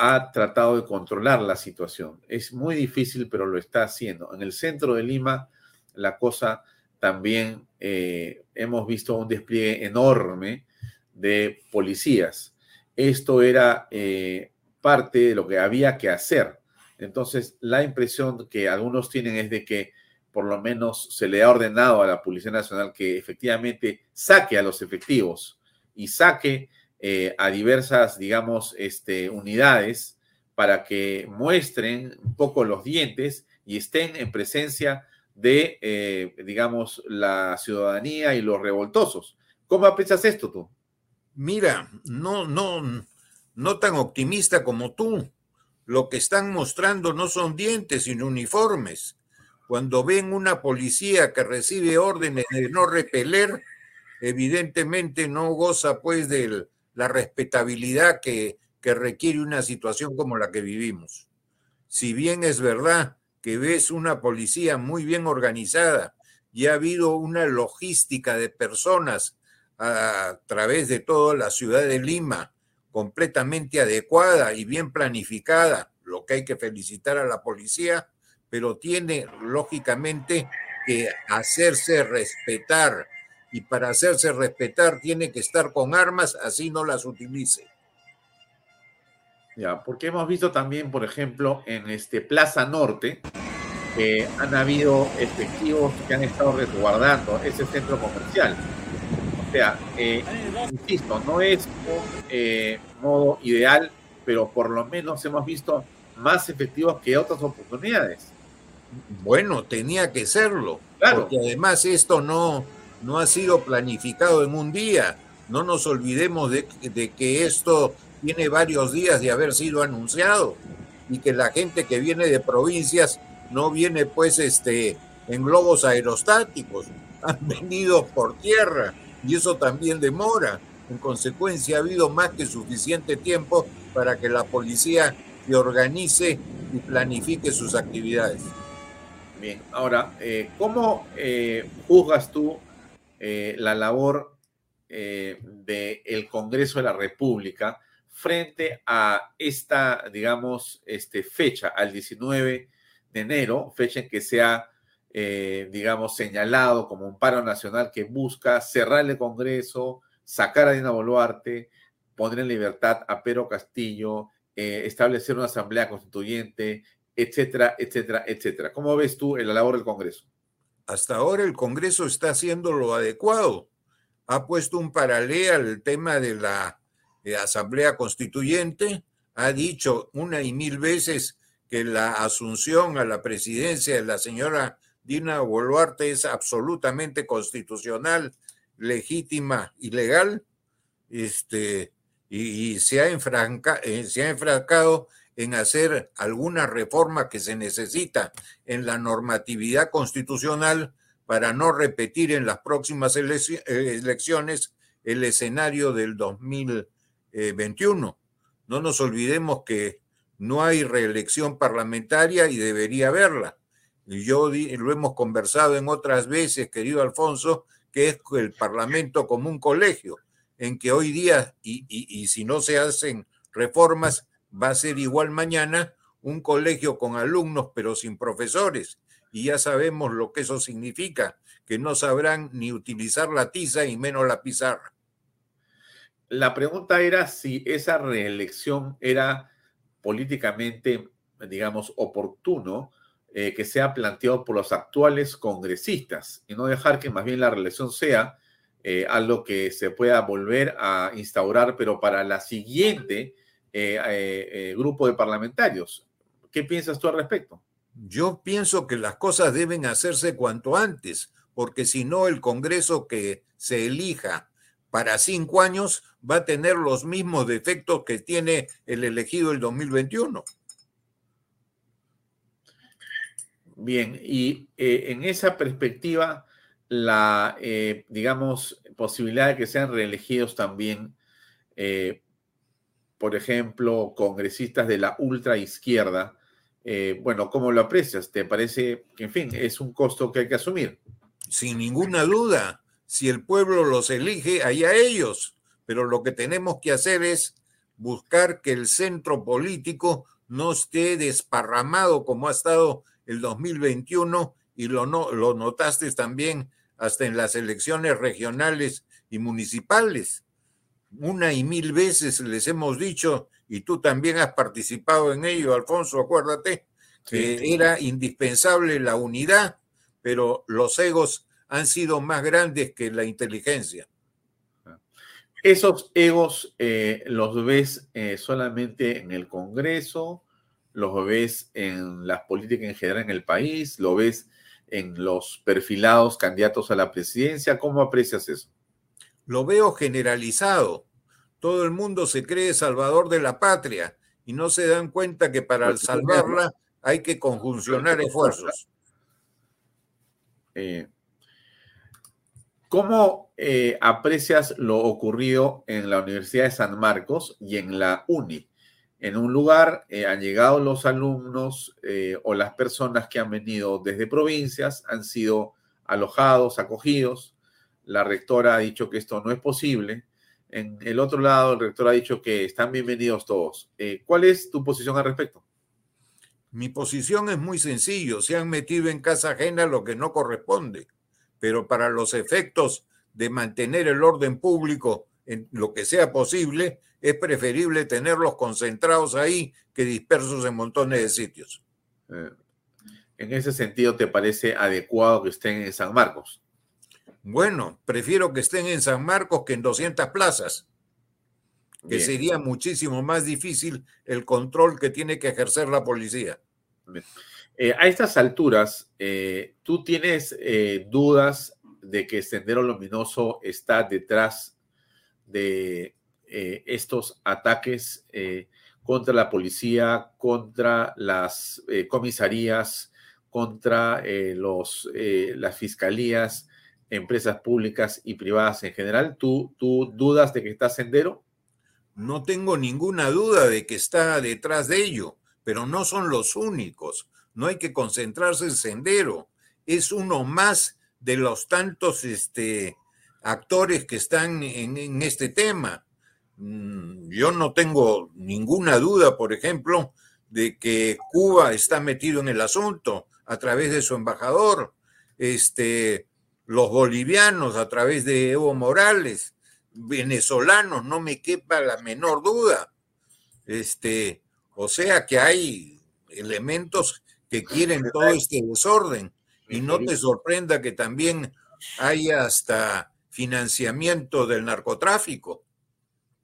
A: ha tratado de controlar la situación. Es muy difícil, pero lo está haciendo. En el centro de Lima, la cosa también eh, hemos visto un despliegue enorme de policías. Esto era eh, parte de lo que había que hacer. Entonces, la impresión que algunos tienen es de que por lo menos se le ha ordenado a la Policía Nacional que efectivamente saque a los efectivos y saque eh, a diversas, digamos, este, unidades para que muestren un poco los dientes y estén en presencia de, eh, digamos, la ciudadanía y los revoltosos. ¿Cómo aprecias esto tú?
H: Mira, no, no, no tan optimista como tú. Lo que están mostrando no son dientes, sino uniformes cuando ven una policía que recibe órdenes de no repeler, evidentemente no goza pues de la respetabilidad que, que requiere una situación como la que vivimos. Si bien es verdad que ves una policía muy bien organizada y ha habido una logística de personas a través de toda la ciudad de Lima completamente adecuada y bien planificada, lo que hay que felicitar a la policía, pero tiene lógicamente que hacerse respetar y para hacerse respetar tiene que estar con armas, así no las utilice.
A: Ya, porque hemos visto también, por ejemplo, en este Plaza Norte, que han habido efectivos que han estado resguardando ese centro comercial. O sea, eh, insisto, no es un eh, modo ideal, pero por lo menos hemos visto más efectivos que otras oportunidades.
H: Bueno, tenía que serlo, claro. porque además esto no, no ha sido planificado en un día. No nos olvidemos de, que esto tiene varios días de haber sido anunciado y que la gente que viene de provincias no viene pues este en globos aerostáticos, han venido por tierra y eso también demora. En consecuencia, ha habido más que suficiente tiempo para que la policía se organice y planifique sus actividades.
A: Bien, ahora, eh, ¿cómo eh, juzgas tú eh, la labor eh, del Congreso de la República frente a esta, digamos, este, fecha, al 19 de enero, fecha en que se ha, eh, digamos, señalado como un paro nacional que busca cerrar el Congreso, sacar a Dina Boluarte, poner en libertad a Pedro Castillo, establecer una asamblea constituyente, etcétera, etcétera, etcétera. ¿Cómo ves tú la labor del Congreso?
H: Hasta ahora el Congreso está haciendo lo adecuado. Ha puesto un paralelo al tema de la Asamblea Constituyente, ha dicho una y mil veces que la asunción a la presidencia de la señora Dina Boluarte es absolutamente constitucional, legítima y legal, este, y, se, ha eh, se ha enfrascado en hacer alguna reforma que se necesita en la normatividad constitucional para no repetir en las próximas elecciones el escenario del 2021. No nos olvidemos que no hay reelección parlamentaria y debería haberla. Yo lo hemos conversado en otras veces, querido Alfonso, que es el Parlamento como un colegio, en que hoy día, y, y si no se hacen reformas, va a ser igual mañana un colegio con alumnos pero sin profesores. Y ya sabemos lo que eso significa, que no sabrán ni utilizar la tiza y menos la pizarra.
A: La pregunta era si esa reelección era políticamente, digamos, oportuno eh, que sea planteado por los actuales congresistas y no dejar que más bien la reelección sea eh, algo que se pueda volver a instaurar, pero para la siguiente eh, eh, eh, grupo de parlamentarios. ¿Qué piensas tú al respecto?
H: Yo pienso que las cosas deben hacerse cuanto antes, porque si no el Congreso que se elija para cinco años va a tener los mismos defectos que tiene el elegido el 2021.
A: Bien, y en esa perspectiva, la, digamos, posibilidad de que sean reelegidos también por ejemplo, congresistas de la ultraizquierda, eh, bueno, ¿cómo lo aprecias? ¿Te parece que, en fin, es un costo que hay que asumir?
H: Sin ninguna duda. Si el pueblo los elige, allá ellos. Pero lo que tenemos que hacer es buscar que el centro político no esté desparramado como ha estado el 2021 y lo, no, lo notaste también hasta en las elecciones regionales y municipales una y mil veces les hemos dicho, y tú también has participado en ello, Alfonso, acuérdate, que era indispensable la unidad, pero los egos han sido más grandes que la inteligencia.
A: Esos egos eh, los ves eh, solamente en el Congreso, los ves en las políticas en general en el país, lo ves en los perfilados candidatos a la presidencia. ¿Cómo aprecias eso?
H: Lo veo generalizado. Todo el mundo se cree salvador de la patria y no se dan cuenta que para pues, salvarla hay que conjuncionar esfuerzos.
A: Eh, ¿Cómo eh, aprecias lo ocurrido en la Universidad de San Marcos y en la UNI? en un lugar, eh, han llegado los alumnos o las personas que han venido desde provincias, han sido alojados, acogidos. La rectora ha dicho que esto no es posible. En el otro lado, el rector ha dicho que están bienvenidos todos. Eh, ¿Cuál es tu posición al respecto?
H: Mi posición es muy sencillo. Se han metido en casa ajena lo que no corresponde, pero para los efectos de mantener el orden público en lo que sea posible, es preferible tenerlos concentrados ahí que dispersos en montones de sitios.
A: Eh, en ese sentido, ¿te parece adecuado que estén en San Marcos?
H: Bueno, prefiero que estén en San Marcos que en 200 plazas, que sería muchísimo más difícil el control que tiene que ejercer la policía.
A: Eh, a estas alturas, eh, ¿tú tienes dudas de que Sendero Luminoso está detrás de eh, estos ataques eh, contra la policía, contra las eh, comisarías, contra los, las fiscalías, empresas públicas y privadas en general. ¿Tú, ¿Tú dudas de que está Sendero?
H: No tengo ninguna duda de que está detrás de ello, pero no son los únicos. No hay que concentrarse en Sendero. Es uno más de los tantos este, actores que están en, este tema. Mm, yo no tengo ninguna duda, por ejemplo, de que Cuba está metido en el asunto a través de su embajador, este, los bolivianos a través de Evo Morales, venezolanos, no me quepa la menor duda. Este, o sea que hay elementos que quieren todo este desorden y no te sorprenda que también hay hasta financiamiento del narcotráfico,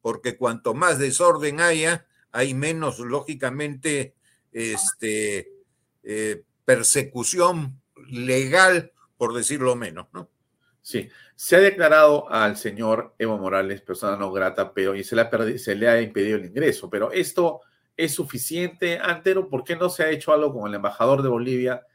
H: porque cuanto más desorden haya, hay menos, lógicamente, este, eh, persecución legal, por decirlo menos, ¿no?
A: Sí, se ha declarado al señor Evo Morales persona no grata, pero y se le, ha se le ha impedido el ingreso. Pero esto es suficiente, Antero. ¿Por qué no se ha hecho algo con el embajador de Bolivia?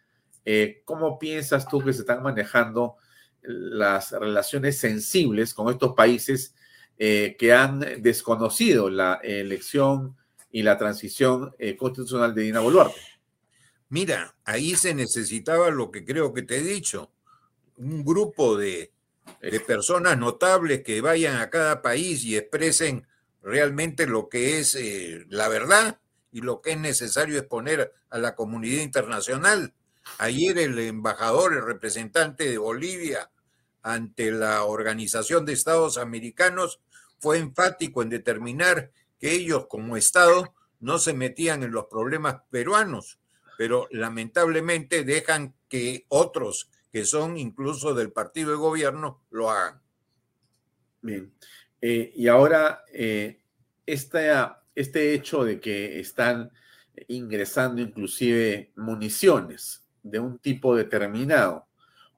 A: Eh, ¿Cómo piensas tú que se están manejando las relaciones sensibles con estos países eh, que han desconocido la elección y la transición eh, constitucional de Dina Boluarte.
H: Mira, ahí se necesitaba lo que creo que te he dicho, un grupo de, de personas notables que vayan a cada país y expresen realmente lo que es eh, la verdad y lo que es necesario exponer a la comunidad internacional. Ayer el embajador, el representante de Bolivia ante la Organización de Estados Americanos fue enfático en determinar que ellos como Estado no se metían en los problemas peruanos, pero lamentablemente dejan que otros que son incluso del partido de gobierno lo hagan.
A: Bien. Eh, y ahora, eh, este hecho de que están ingresando inclusive municiones de un tipo determinado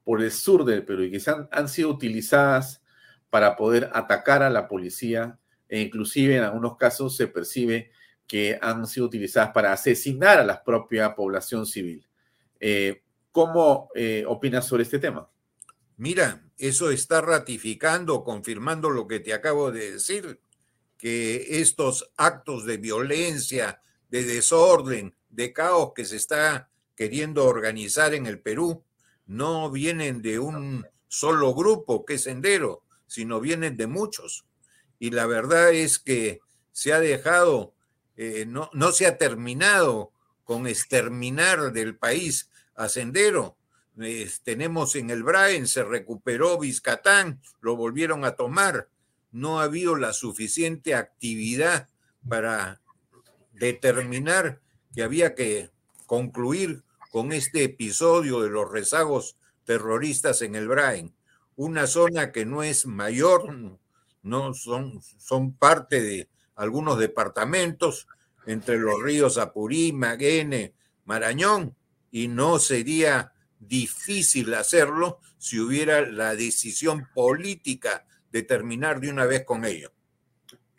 A: por el sur del Perú y que han, han sido utilizadas para poder atacar a la policía e inclusive en algunos casos se percibe que han sido utilizadas para asesinar a la propia población civil. Eh, ¿Cómo eh, opinas sobre este tema?
H: Mira, eso está ratificando, confirmando lo que te acabo de decir, que estos actos de violencia, de desorden, de caos que se está queriendo organizar en el Perú, no vienen de un solo grupo que es Sendero, sino vienen de muchos. Y la verdad es que se ha dejado, eh, no, no se ha terminado con exterminar del país a Sendero. tenemos en el Braen, se recuperó Vizcatán, lo volvieron a tomar. No ha habido la suficiente actividad para determinar que había que concluir con este episodio de los rezagos terroristas en el Brain, una zona que no es mayor, no son, son parte de algunos departamentos entre los ríos Apurí, Maguene, Marañón, y no sería difícil hacerlo si hubiera la decisión política de terminar de una vez con ello.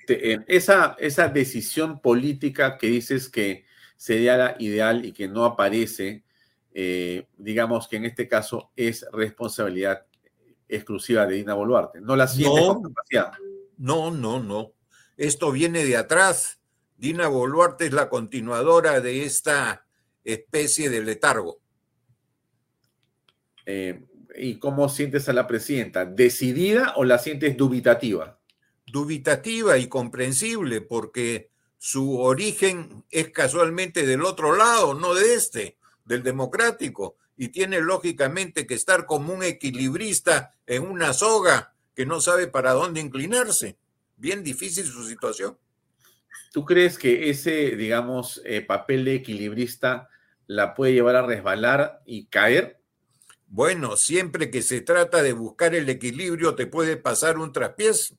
A: Esa, esa decisión política que dices que sería la ideal y que no aparece, eh, digamos que en este caso es responsabilidad exclusiva de Dina Boluarte. No la siente
H: no, No, no, no. Esto viene de atrás, Dina Boluarte es la continuadora de esta especie de letargo.
A: Eh, ¿Y cómo sientes a la presidenta? ¿Decidida o la sientes dubitativa?
H: Dubitativa y comprensible, porque su origen es casualmente del otro lado, no de este, del democrático, y tiene lógicamente que estar como un equilibrista en una soga que no sabe para dónde inclinarse. Bien difícil su situación.
A: ¿Tú crees que ese, digamos, eh, papel de equilibrista la puede llevar a resbalar y caer?
H: Bueno, siempre que se trata de buscar el equilibrio te puede pasar un traspiés.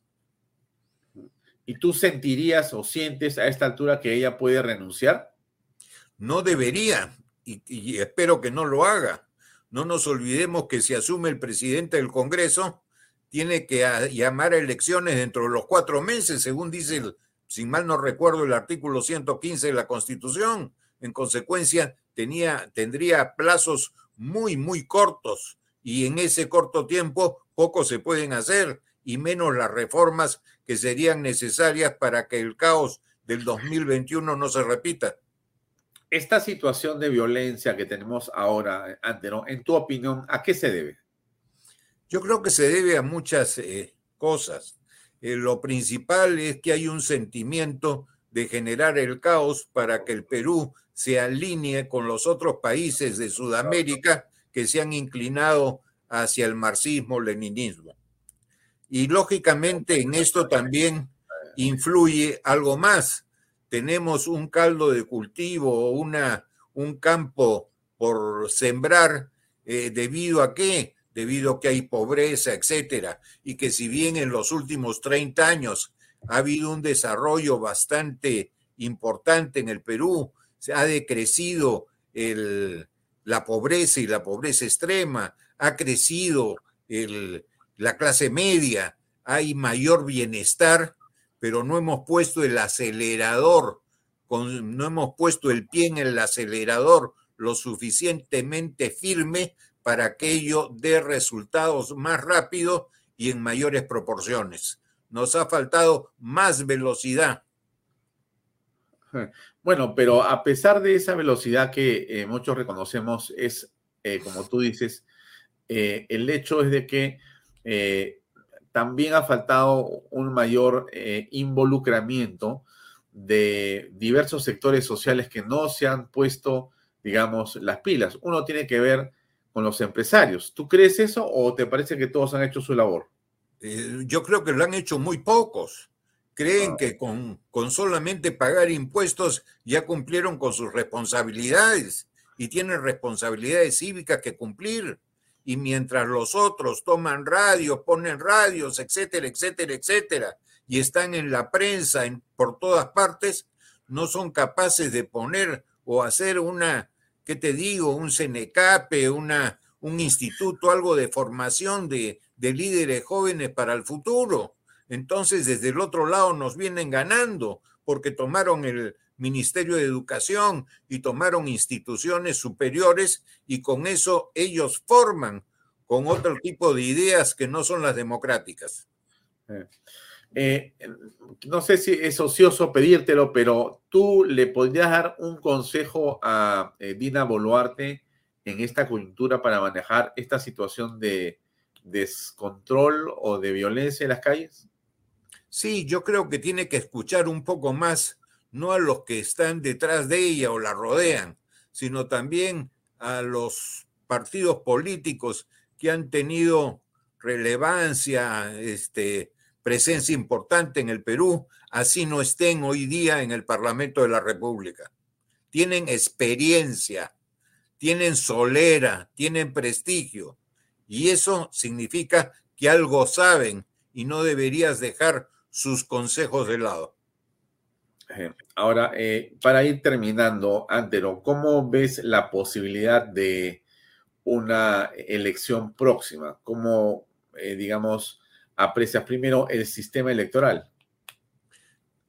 A: ¿Y tú sentirías o sientes a esta altura que ella puede renunciar?
H: No debería, y, espero que no lo haga. No nos olvidemos que si asume el presidente del Congreso, tiene que llamar a elecciones dentro de los cuatro meses, según dice, el, si mal no recuerdo, el artículo 115 de la Constitución. En consecuencia, tenía, tendría plazos muy, muy cortos y en ese corto tiempo poco se pueden hacer y menos las reformas que serían necesarias para que el caos del 2021 no se repita.
A: Esta situación de violencia que tenemos ahora, Antero, en tu opinión, ¿a qué se debe?
H: Yo creo que se debe a muchas eh, cosas. Eh, lo principal es que hay un sentimiento de generar el caos para que el Perú se alinee con los otros países de Sudamérica que se han inclinado hacia el marxismo-leninismo. Y lógicamente en esto también influye algo más. Tenemos un caldo de cultivo, una, un campo por sembrar, eh, debido a qué? Debido a que hay pobreza, etcétera. Y que si bien en los últimos 30 años ha habido un desarrollo bastante importante en el Perú, se ha decrecido el, la pobreza y la pobreza extrema, ha crecido el, la clase media, hay mayor bienestar, pero no hemos puesto el acelerador, con, no hemos puesto el pie en el acelerador lo suficientemente firme para que ello dé resultados más rápido y en mayores proporciones. Nos ha faltado más velocidad.
A: Bueno, pero a pesar de esa velocidad que eh, muchos reconocemos, es, eh, como tú dices, eh, el hecho es de que también ha faltado un mayor involucramiento de diversos sectores sociales que no se han puesto, digamos, las pilas. Uno tiene que ver con los empresarios. ¿Tú crees eso o te parece que todos han hecho su labor?
H: yo creo que lo han hecho muy pocos creen ah. que con, con solamente pagar impuestos ya cumplieron con sus responsabilidades y tienen responsabilidades cívicas que cumplir. Y mientras los otros toman radio, ponen radios, etcétera, etcétera, etcétera, y están en la prensa en, por todas partes, no son capaces de poner o hacer una, ¿qué te digo? Un CNECAPE, una, un instituto, algo de formación de, de líderes jóvenes para el futuro. Entonces, desde el otro lado nos vienen ganando porque tomaron el Ministerio de Educación y tomaron instituciones superiores y con eso ellos forman con otro tipo de ideas que no son las democráticas.
A: Eh, eh, no sé si es ocioso pedírtelo, pero tú le podrías dar un consejo a eh, Dina Boluarte en esta coyuntura para manejar esta situación de descontrol o de violencia en las calles?
H: Sí, yo creo que tiene que escuchar un poco más, no a los que están detrás de ella o la rodean, sino también a los partidos políticos que han tenido relevancia, este, presencia importante en el Perú, así no estén hoy día en el Parlamento de la República. Tienen experiencia, tienen solera, tienen prestigio, y eso significa que algo saben y no deberías dejar sus consejos de lado.
A: Eh, ahora, eh, para ir terminando, Antero, ¿cómo ves la posibilidad de una elección próxima? ¿Cómo, eh, digamos, aprecias primero el sistema electoral?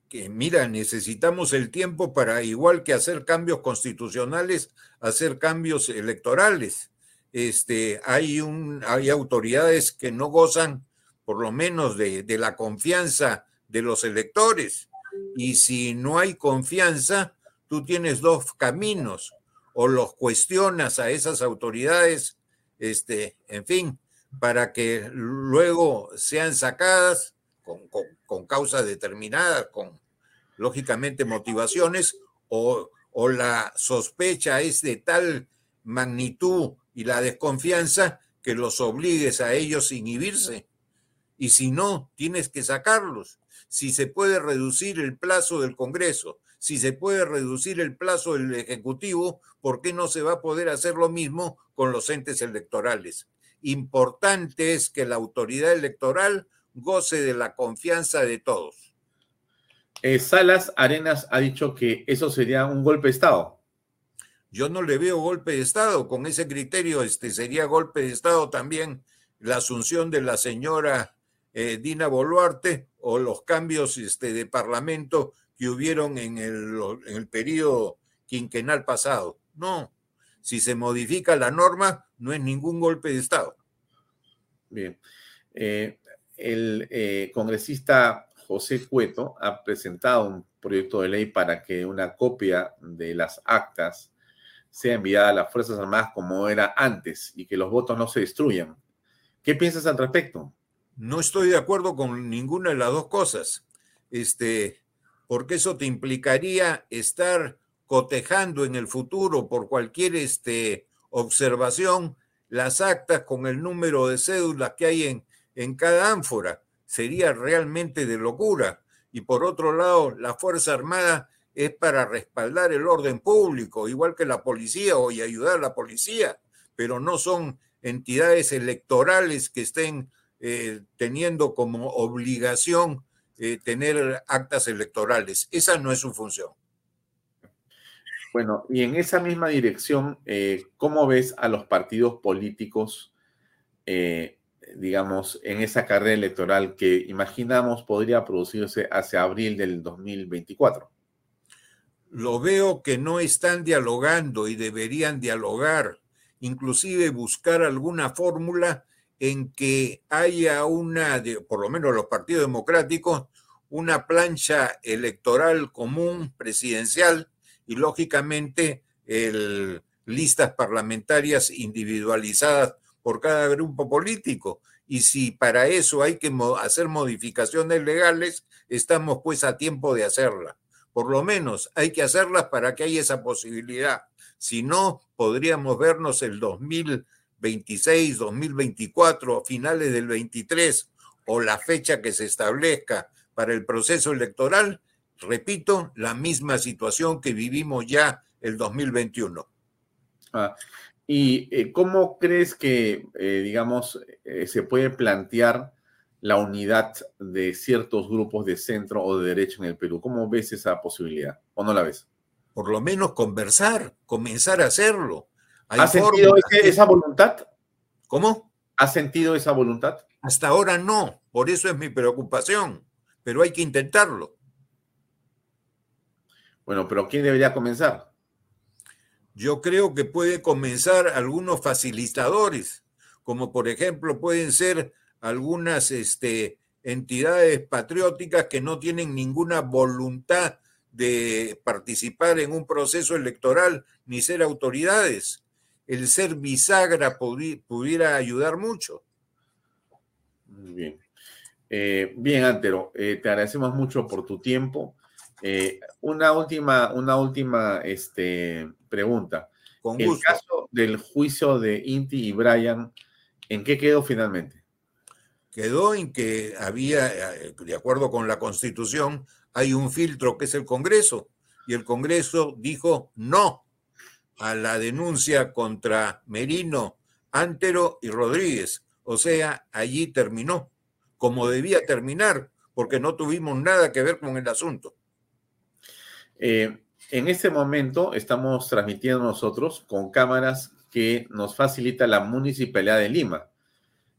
H: Que mira, necesitamos el tiempo para, igual que hacer cambios constitucionales, hacer cambios electorales. Este, hay, un, hay autoridades que no gozan por lo menos de, la confianza de los electores. Y si no hay confianza, tú tienes dos caminos, o los cuestionas a esas autoridades, este, en fin, para que luego sean sacadas con, con, causas determinadas, con lógicamente motivaciones, o, o la sospecha es de tal magnitud y la desconfianza que los obligues a ellos a inhibirse. Y si no, tienes que sacarlos. Si se puede reducir el plazo del Congreso, si se puede reducir el plazo del Ejecutivo, ¿por qué no se va a poder hacer lo mismo con los entes electorales? Importante es que la autoridad electoral goce de la confianza de todos.
A: Eh, Salas Arenas ha dicho que eso sería un golpe de Estado.
H: Yo no le veo golpe de Estado. Con ese criterio, este sería golpe de Estado también la asunción de la señora eh, Dina Boluarte o los cambios este, de parlamento que hubieron en el, en el periodo quinquenal pasado. No, si se modifica la norma, no es ningún golpe de Estado.
A: Bien. Eh, el eh, congresista José Cueto ha presentado un proyecto de ley para que una copia de las actas sea enviada a las Fuerzas Armadas como era antes y que los votos no se destruyan. ¿Qué piensas al respecto?
H: No estoy de acuerdo con ninguna de las dos cosas. Este, porque eso te implicaría estar cotejando en el futuro por cualquier este, observación las actas con el número de cédulas que hay en, en cada ánfora. Sería realmente de locura. Y por otro lado, la Fuerza Armada es para respaldar el orden público, igual que la policía o y ayudar a la policía, pero no son entidades electorales que estén eh, teniendo como obligación eh, tener actas electorales. Esa no es su función.
A: Bueno, y en esa misma dirección, eh, ¿cómo ves a los partidos políticos, digamos, en esa carrera electoral que imaginamos podría producirse hacia abril del 2024?
H: lo veo que no están dialogando y deberían dialogar, inclusive buscar alguna fórmula en que haya una, por lo menos los partidos democráticos, una plancha electoral común presidencial y lógicamente el, listas parlamentarias individualizadas por cada grupo político. Y si para eso hay que hacer modificaciones legales, estamos pues a tiempo de hacerla. Por lo menos hay que hacerlas para que haya esa posibilidad. Si no, podríamos vernos el 2026, 2024, finales del 23 o la fecha que se establezca para el proceso electoral, repito, la misma situación que vivimos ya el 2021.
A: Ah, ¿Y eh, cómo crees que, eh, digamos, eh, se puede plantear la unidad de ciertos grupos de centro o de derecha en el Perú. ¿Cómo ves esa posibilidad o no la ves?
H: Por lo menos conversar, comenzar a hacerlo.
A: ¿Has sentido esa voluntad?
H: ¿Cómo?
A: ¿Has sentido esa voluntad?
H: Hasta ahora no, por eso es mi preocupación, pero hay que intentarlo.
A: Bueno, pero ¿quién debería comenzar?
H: Yo creo que puede comenzar algunos facilitadores, como por ejemplo pueden ser algunas este, entidades patrióticas que no tienen ninguna voluntad de participar en un proceso electoral ni ser autoridades. El ser bisagra pudiera ayudar mucho.
A: Bien. Eh, bien, Antero, eh, te agradecemos mucho por tu tiempo. Eh, una última, una última este, pregunta.
H: Con gusto.
A: El caso del juicio de Inti y Brian, ¿en qué quedó finalmente?
H: quedó en que había, eh, de acuerdo con la Constitución, hay un filtro que es el Congreso, y el Congreso dijo no a la denuncia contra Merino, Antero y Rodríguez. O sea, allí terminó, como debía terminar, porque no tuvimos nada que ver con el asunto.
A: Eh, en este momento estamos transmitiendo nosotros con cámaras que nos facilita la Municipalidad de Lima.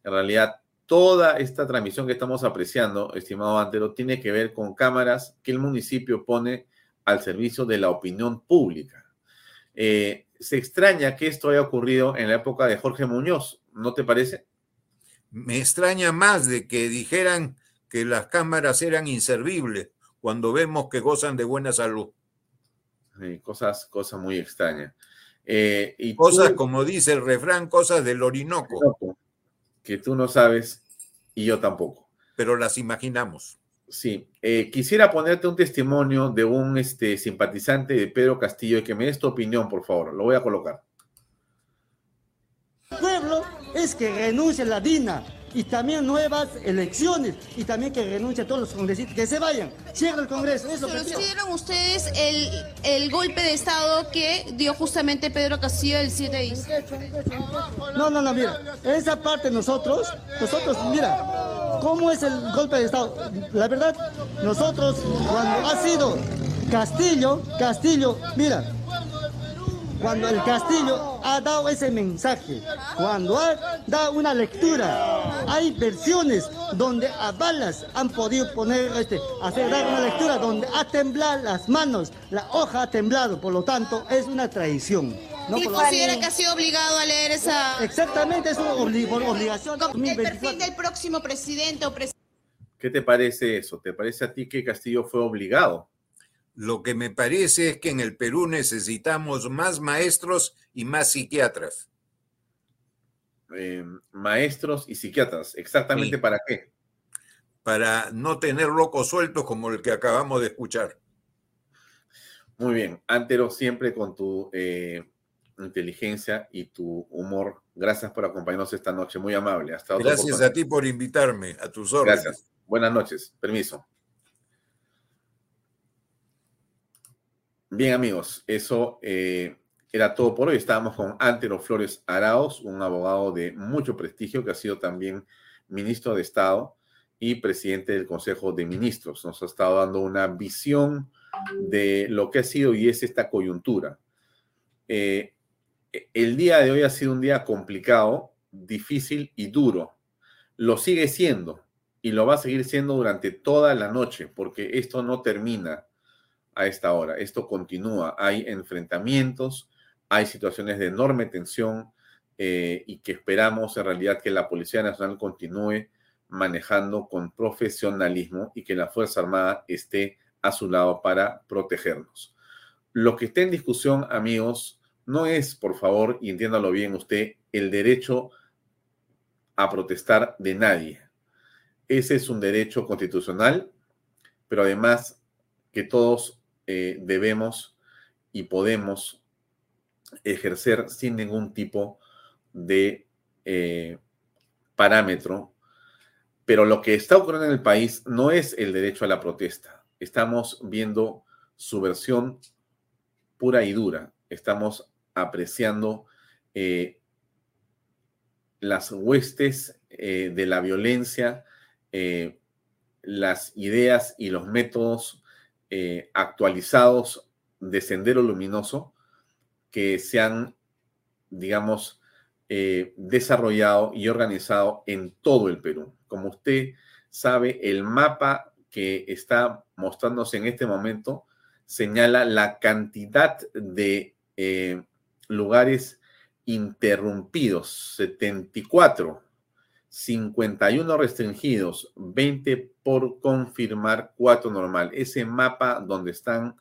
A: En realidad, Toda esta transmisión que estamos apreciando, estimado Antero, tiene que ver con cámaras que el municipio pone al servicio de la opinión pública. Eh, se extraña que esto haya ocurrido en la época de Jorge Muñoz, ¿no te parece?
H: Me extraña más de que dijeran que las cámaras eran inservibles, cuando vemos que gozan de buena salud.
A: cosas, cosas muy extrañas. Eh, y
H: cosas, como dice el refrán, cosas del Orinoco.
A: Que tú no sabes y yo tampoco.
H: Pero las imaginamos.
A: Sí, eh, quisiera ponerte un testimonio de un este, simpatizante de Pedro Castillo y que me des tu opinión, por favor. Lo voy a colocar.
B: El pueblo es que renuncie la DINA y también nuevas elecciones y también que renuncien todos los congresistas, que se vayan, cierra el Congreso. Eso
C: ¿Consideran ustedes el, el, golpe de Estado que dio justamente Pedro Castillo el 7 de
B: No, no, no, mira, esa parte nosotros, nosotros, mira, ¿cómo es el golpe de Estado? La verdad, nosotros, cuando ha sido Castillo, Castillo, mira, cuando el Castillo ha dado ese mensaje, cuando ha dado una lectura, hay versiones donde a balas han podido poner, este, hacer dar una lectura donde ha temblado las manos, la hoja ha temblado, por lo tanto es una traición.
C: ¿Y considera que ha sido obligado a leer esa...?
B: Exactamente, es una obligación.
C: El perfil del próximo presidente o presidente.
A: ¿Qué te parece eso? ¿Te parece a ti que Castillo fue obligado?
H: Lo que me parece es que en el Perú necesitamos más maestros y más psiquiatras.
A: Eh, maestros y psiquiatras, ¿exactamente para qué?
H: Para no tener locos sueltos como el que acabamos de escuchar.
A: Muy bien, Antero, siempre con tu eh, inteligencia y tu humor. Gracias por acompañarnos esta noche, muy amable. Hasta
H: Gracias a ti por invitarme, a tus órdenes.
A: Gracias. Buenas noches, permiso. Bien, amigos, eso eh, era todo por hoy. Estábamos con Antero Flores Araos, un abogado de mucho prestigio que ha sido también ministro de Estado y presidente del Consejo de Ministros. Nos ha estado dando una visión de lo que ha sido y es esta coyuntura. Eh, el día de hoy ha sido un día complicado, difícil y duro. Lo sigue siendo y lo va a seguir siendo durante toda la noche porque esto no termina a esta hora. Esto continúa. Hay enfrentamientos, hay situaciones de enorme tensión eh, y que esperamos en realidad que la Policía Nacional continúe manejando con profesionalismo y que la Fuerza Armada esté a su lado para protegernos. Lo que está en discusión, amigos, no es, por favor, y entiéndalo bien usted, el derecho a protestar de nadie. Ese es un derecho constitucional, pero además que todos eh, debemos y podemos ejercer sin ningún tipo de eh, parámetro. Pero lo que está ocurriendo en el país no es el derecho a la protesta. Estamos viendo su versión pura y dura. Estamos apreciando eh, las huestes de la violencia, las ideas y los métodos eh, actualizados de Sendero Luminoso que se han, digamos, eh, desarrollado y organizado en todo el Perú. Como usted sabe, el mapa que está mostrándose en este momento señala la cantidad de eh, lugares interrumpidos, 74 51 restringidos, 20 por confirmar, 4 normal. Ese mapa donde están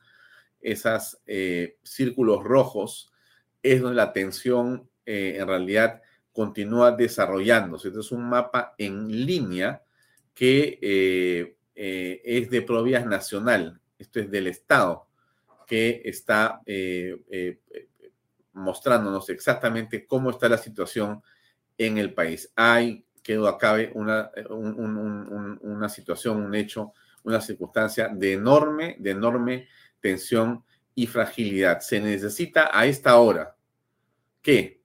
A: esos eh, círculos rojos es donde la tensión eh, en realidad continúa desarrollándose. Este es un mapa en línea que eh, es de provías nacional. Esto es del Estado que está mostrándonos exactamente cómo está la situación en el país. Hay que acabe una, una situación, un hecho, una circunstancia de enorme, de enorme tensión y fragilidad. Se necesita a esta hora, ¿qué?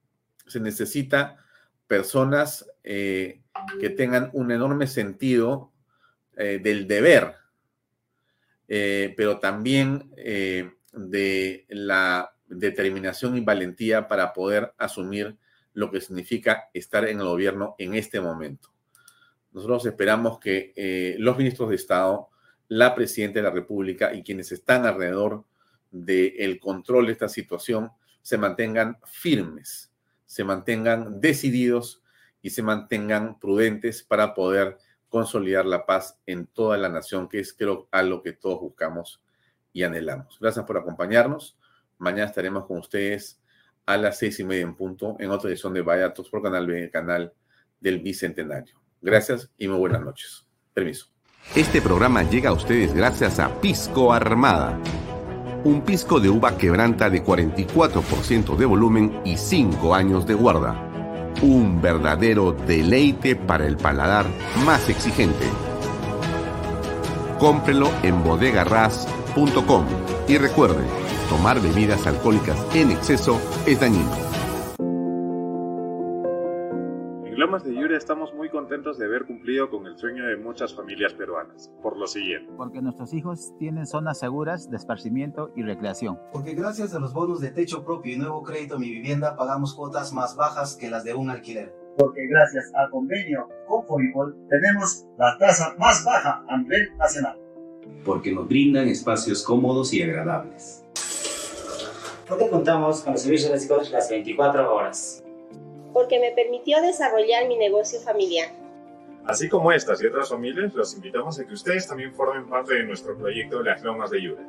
A: Se necesita personas eh, que tengan un enorme sentido eh, del deber, eh, pero también de la determinación y valentía para poder asumir lo que significa estar en el gobierno en este momento. Nosotros esperamos que eh, los ministros de Estado, la presidenta de la República y quienes están alrededor del control de esta situación se mantengan firmes, se mantengan decididos y se mantengan prudentes para poder consolidar la paz en toda la nación, que es creo a lo que todos buscamos y anhelamos. Gracias por acompañarnos. Mañana estaremos con ustedes a las seis y media en punto en otra edición de Vallatos por Canal B, canal del Bicentenario. Gracias y muy buenas noches. Permiso.
G: Este programa llega a ustedes gracias a Pisco Armada. Un pisco de uva quebranta de 44% de volumen y 5 años de guarda. Un verdadero deleite para el paladar más exigente. Cómprelo en bodegarras.com y recuerde, tomar bebidas alcohólicas en exceso es dañino.
I: Lomas de Yura estamos muy contentos de haber cumplido con el sueño de muchas familias peruanas, por lo siguiente.
J: Porque nuestros hijos tienen zonas seguras de esparcimiento y recreación.
K: Porque gracias a los bonos de techo propio y nuevo crédito Mi Vivienda pagamos cuotas más bajas que las de un alquiler.
L: Porque gracias al convenio con Fovipol tenemos la tasa más baja a nivel nacional.
M: Porque nos brindan espacios cómodos y agradables.
N: Porque contamos con los servicios básicos las 24 horas
O: porque me permitió desarrollar mi negocio familiar.
I: Así como estas y otras familias, los invitamos a que ustedes también formen parte de nuestro proyecto Las Lomas de Yura.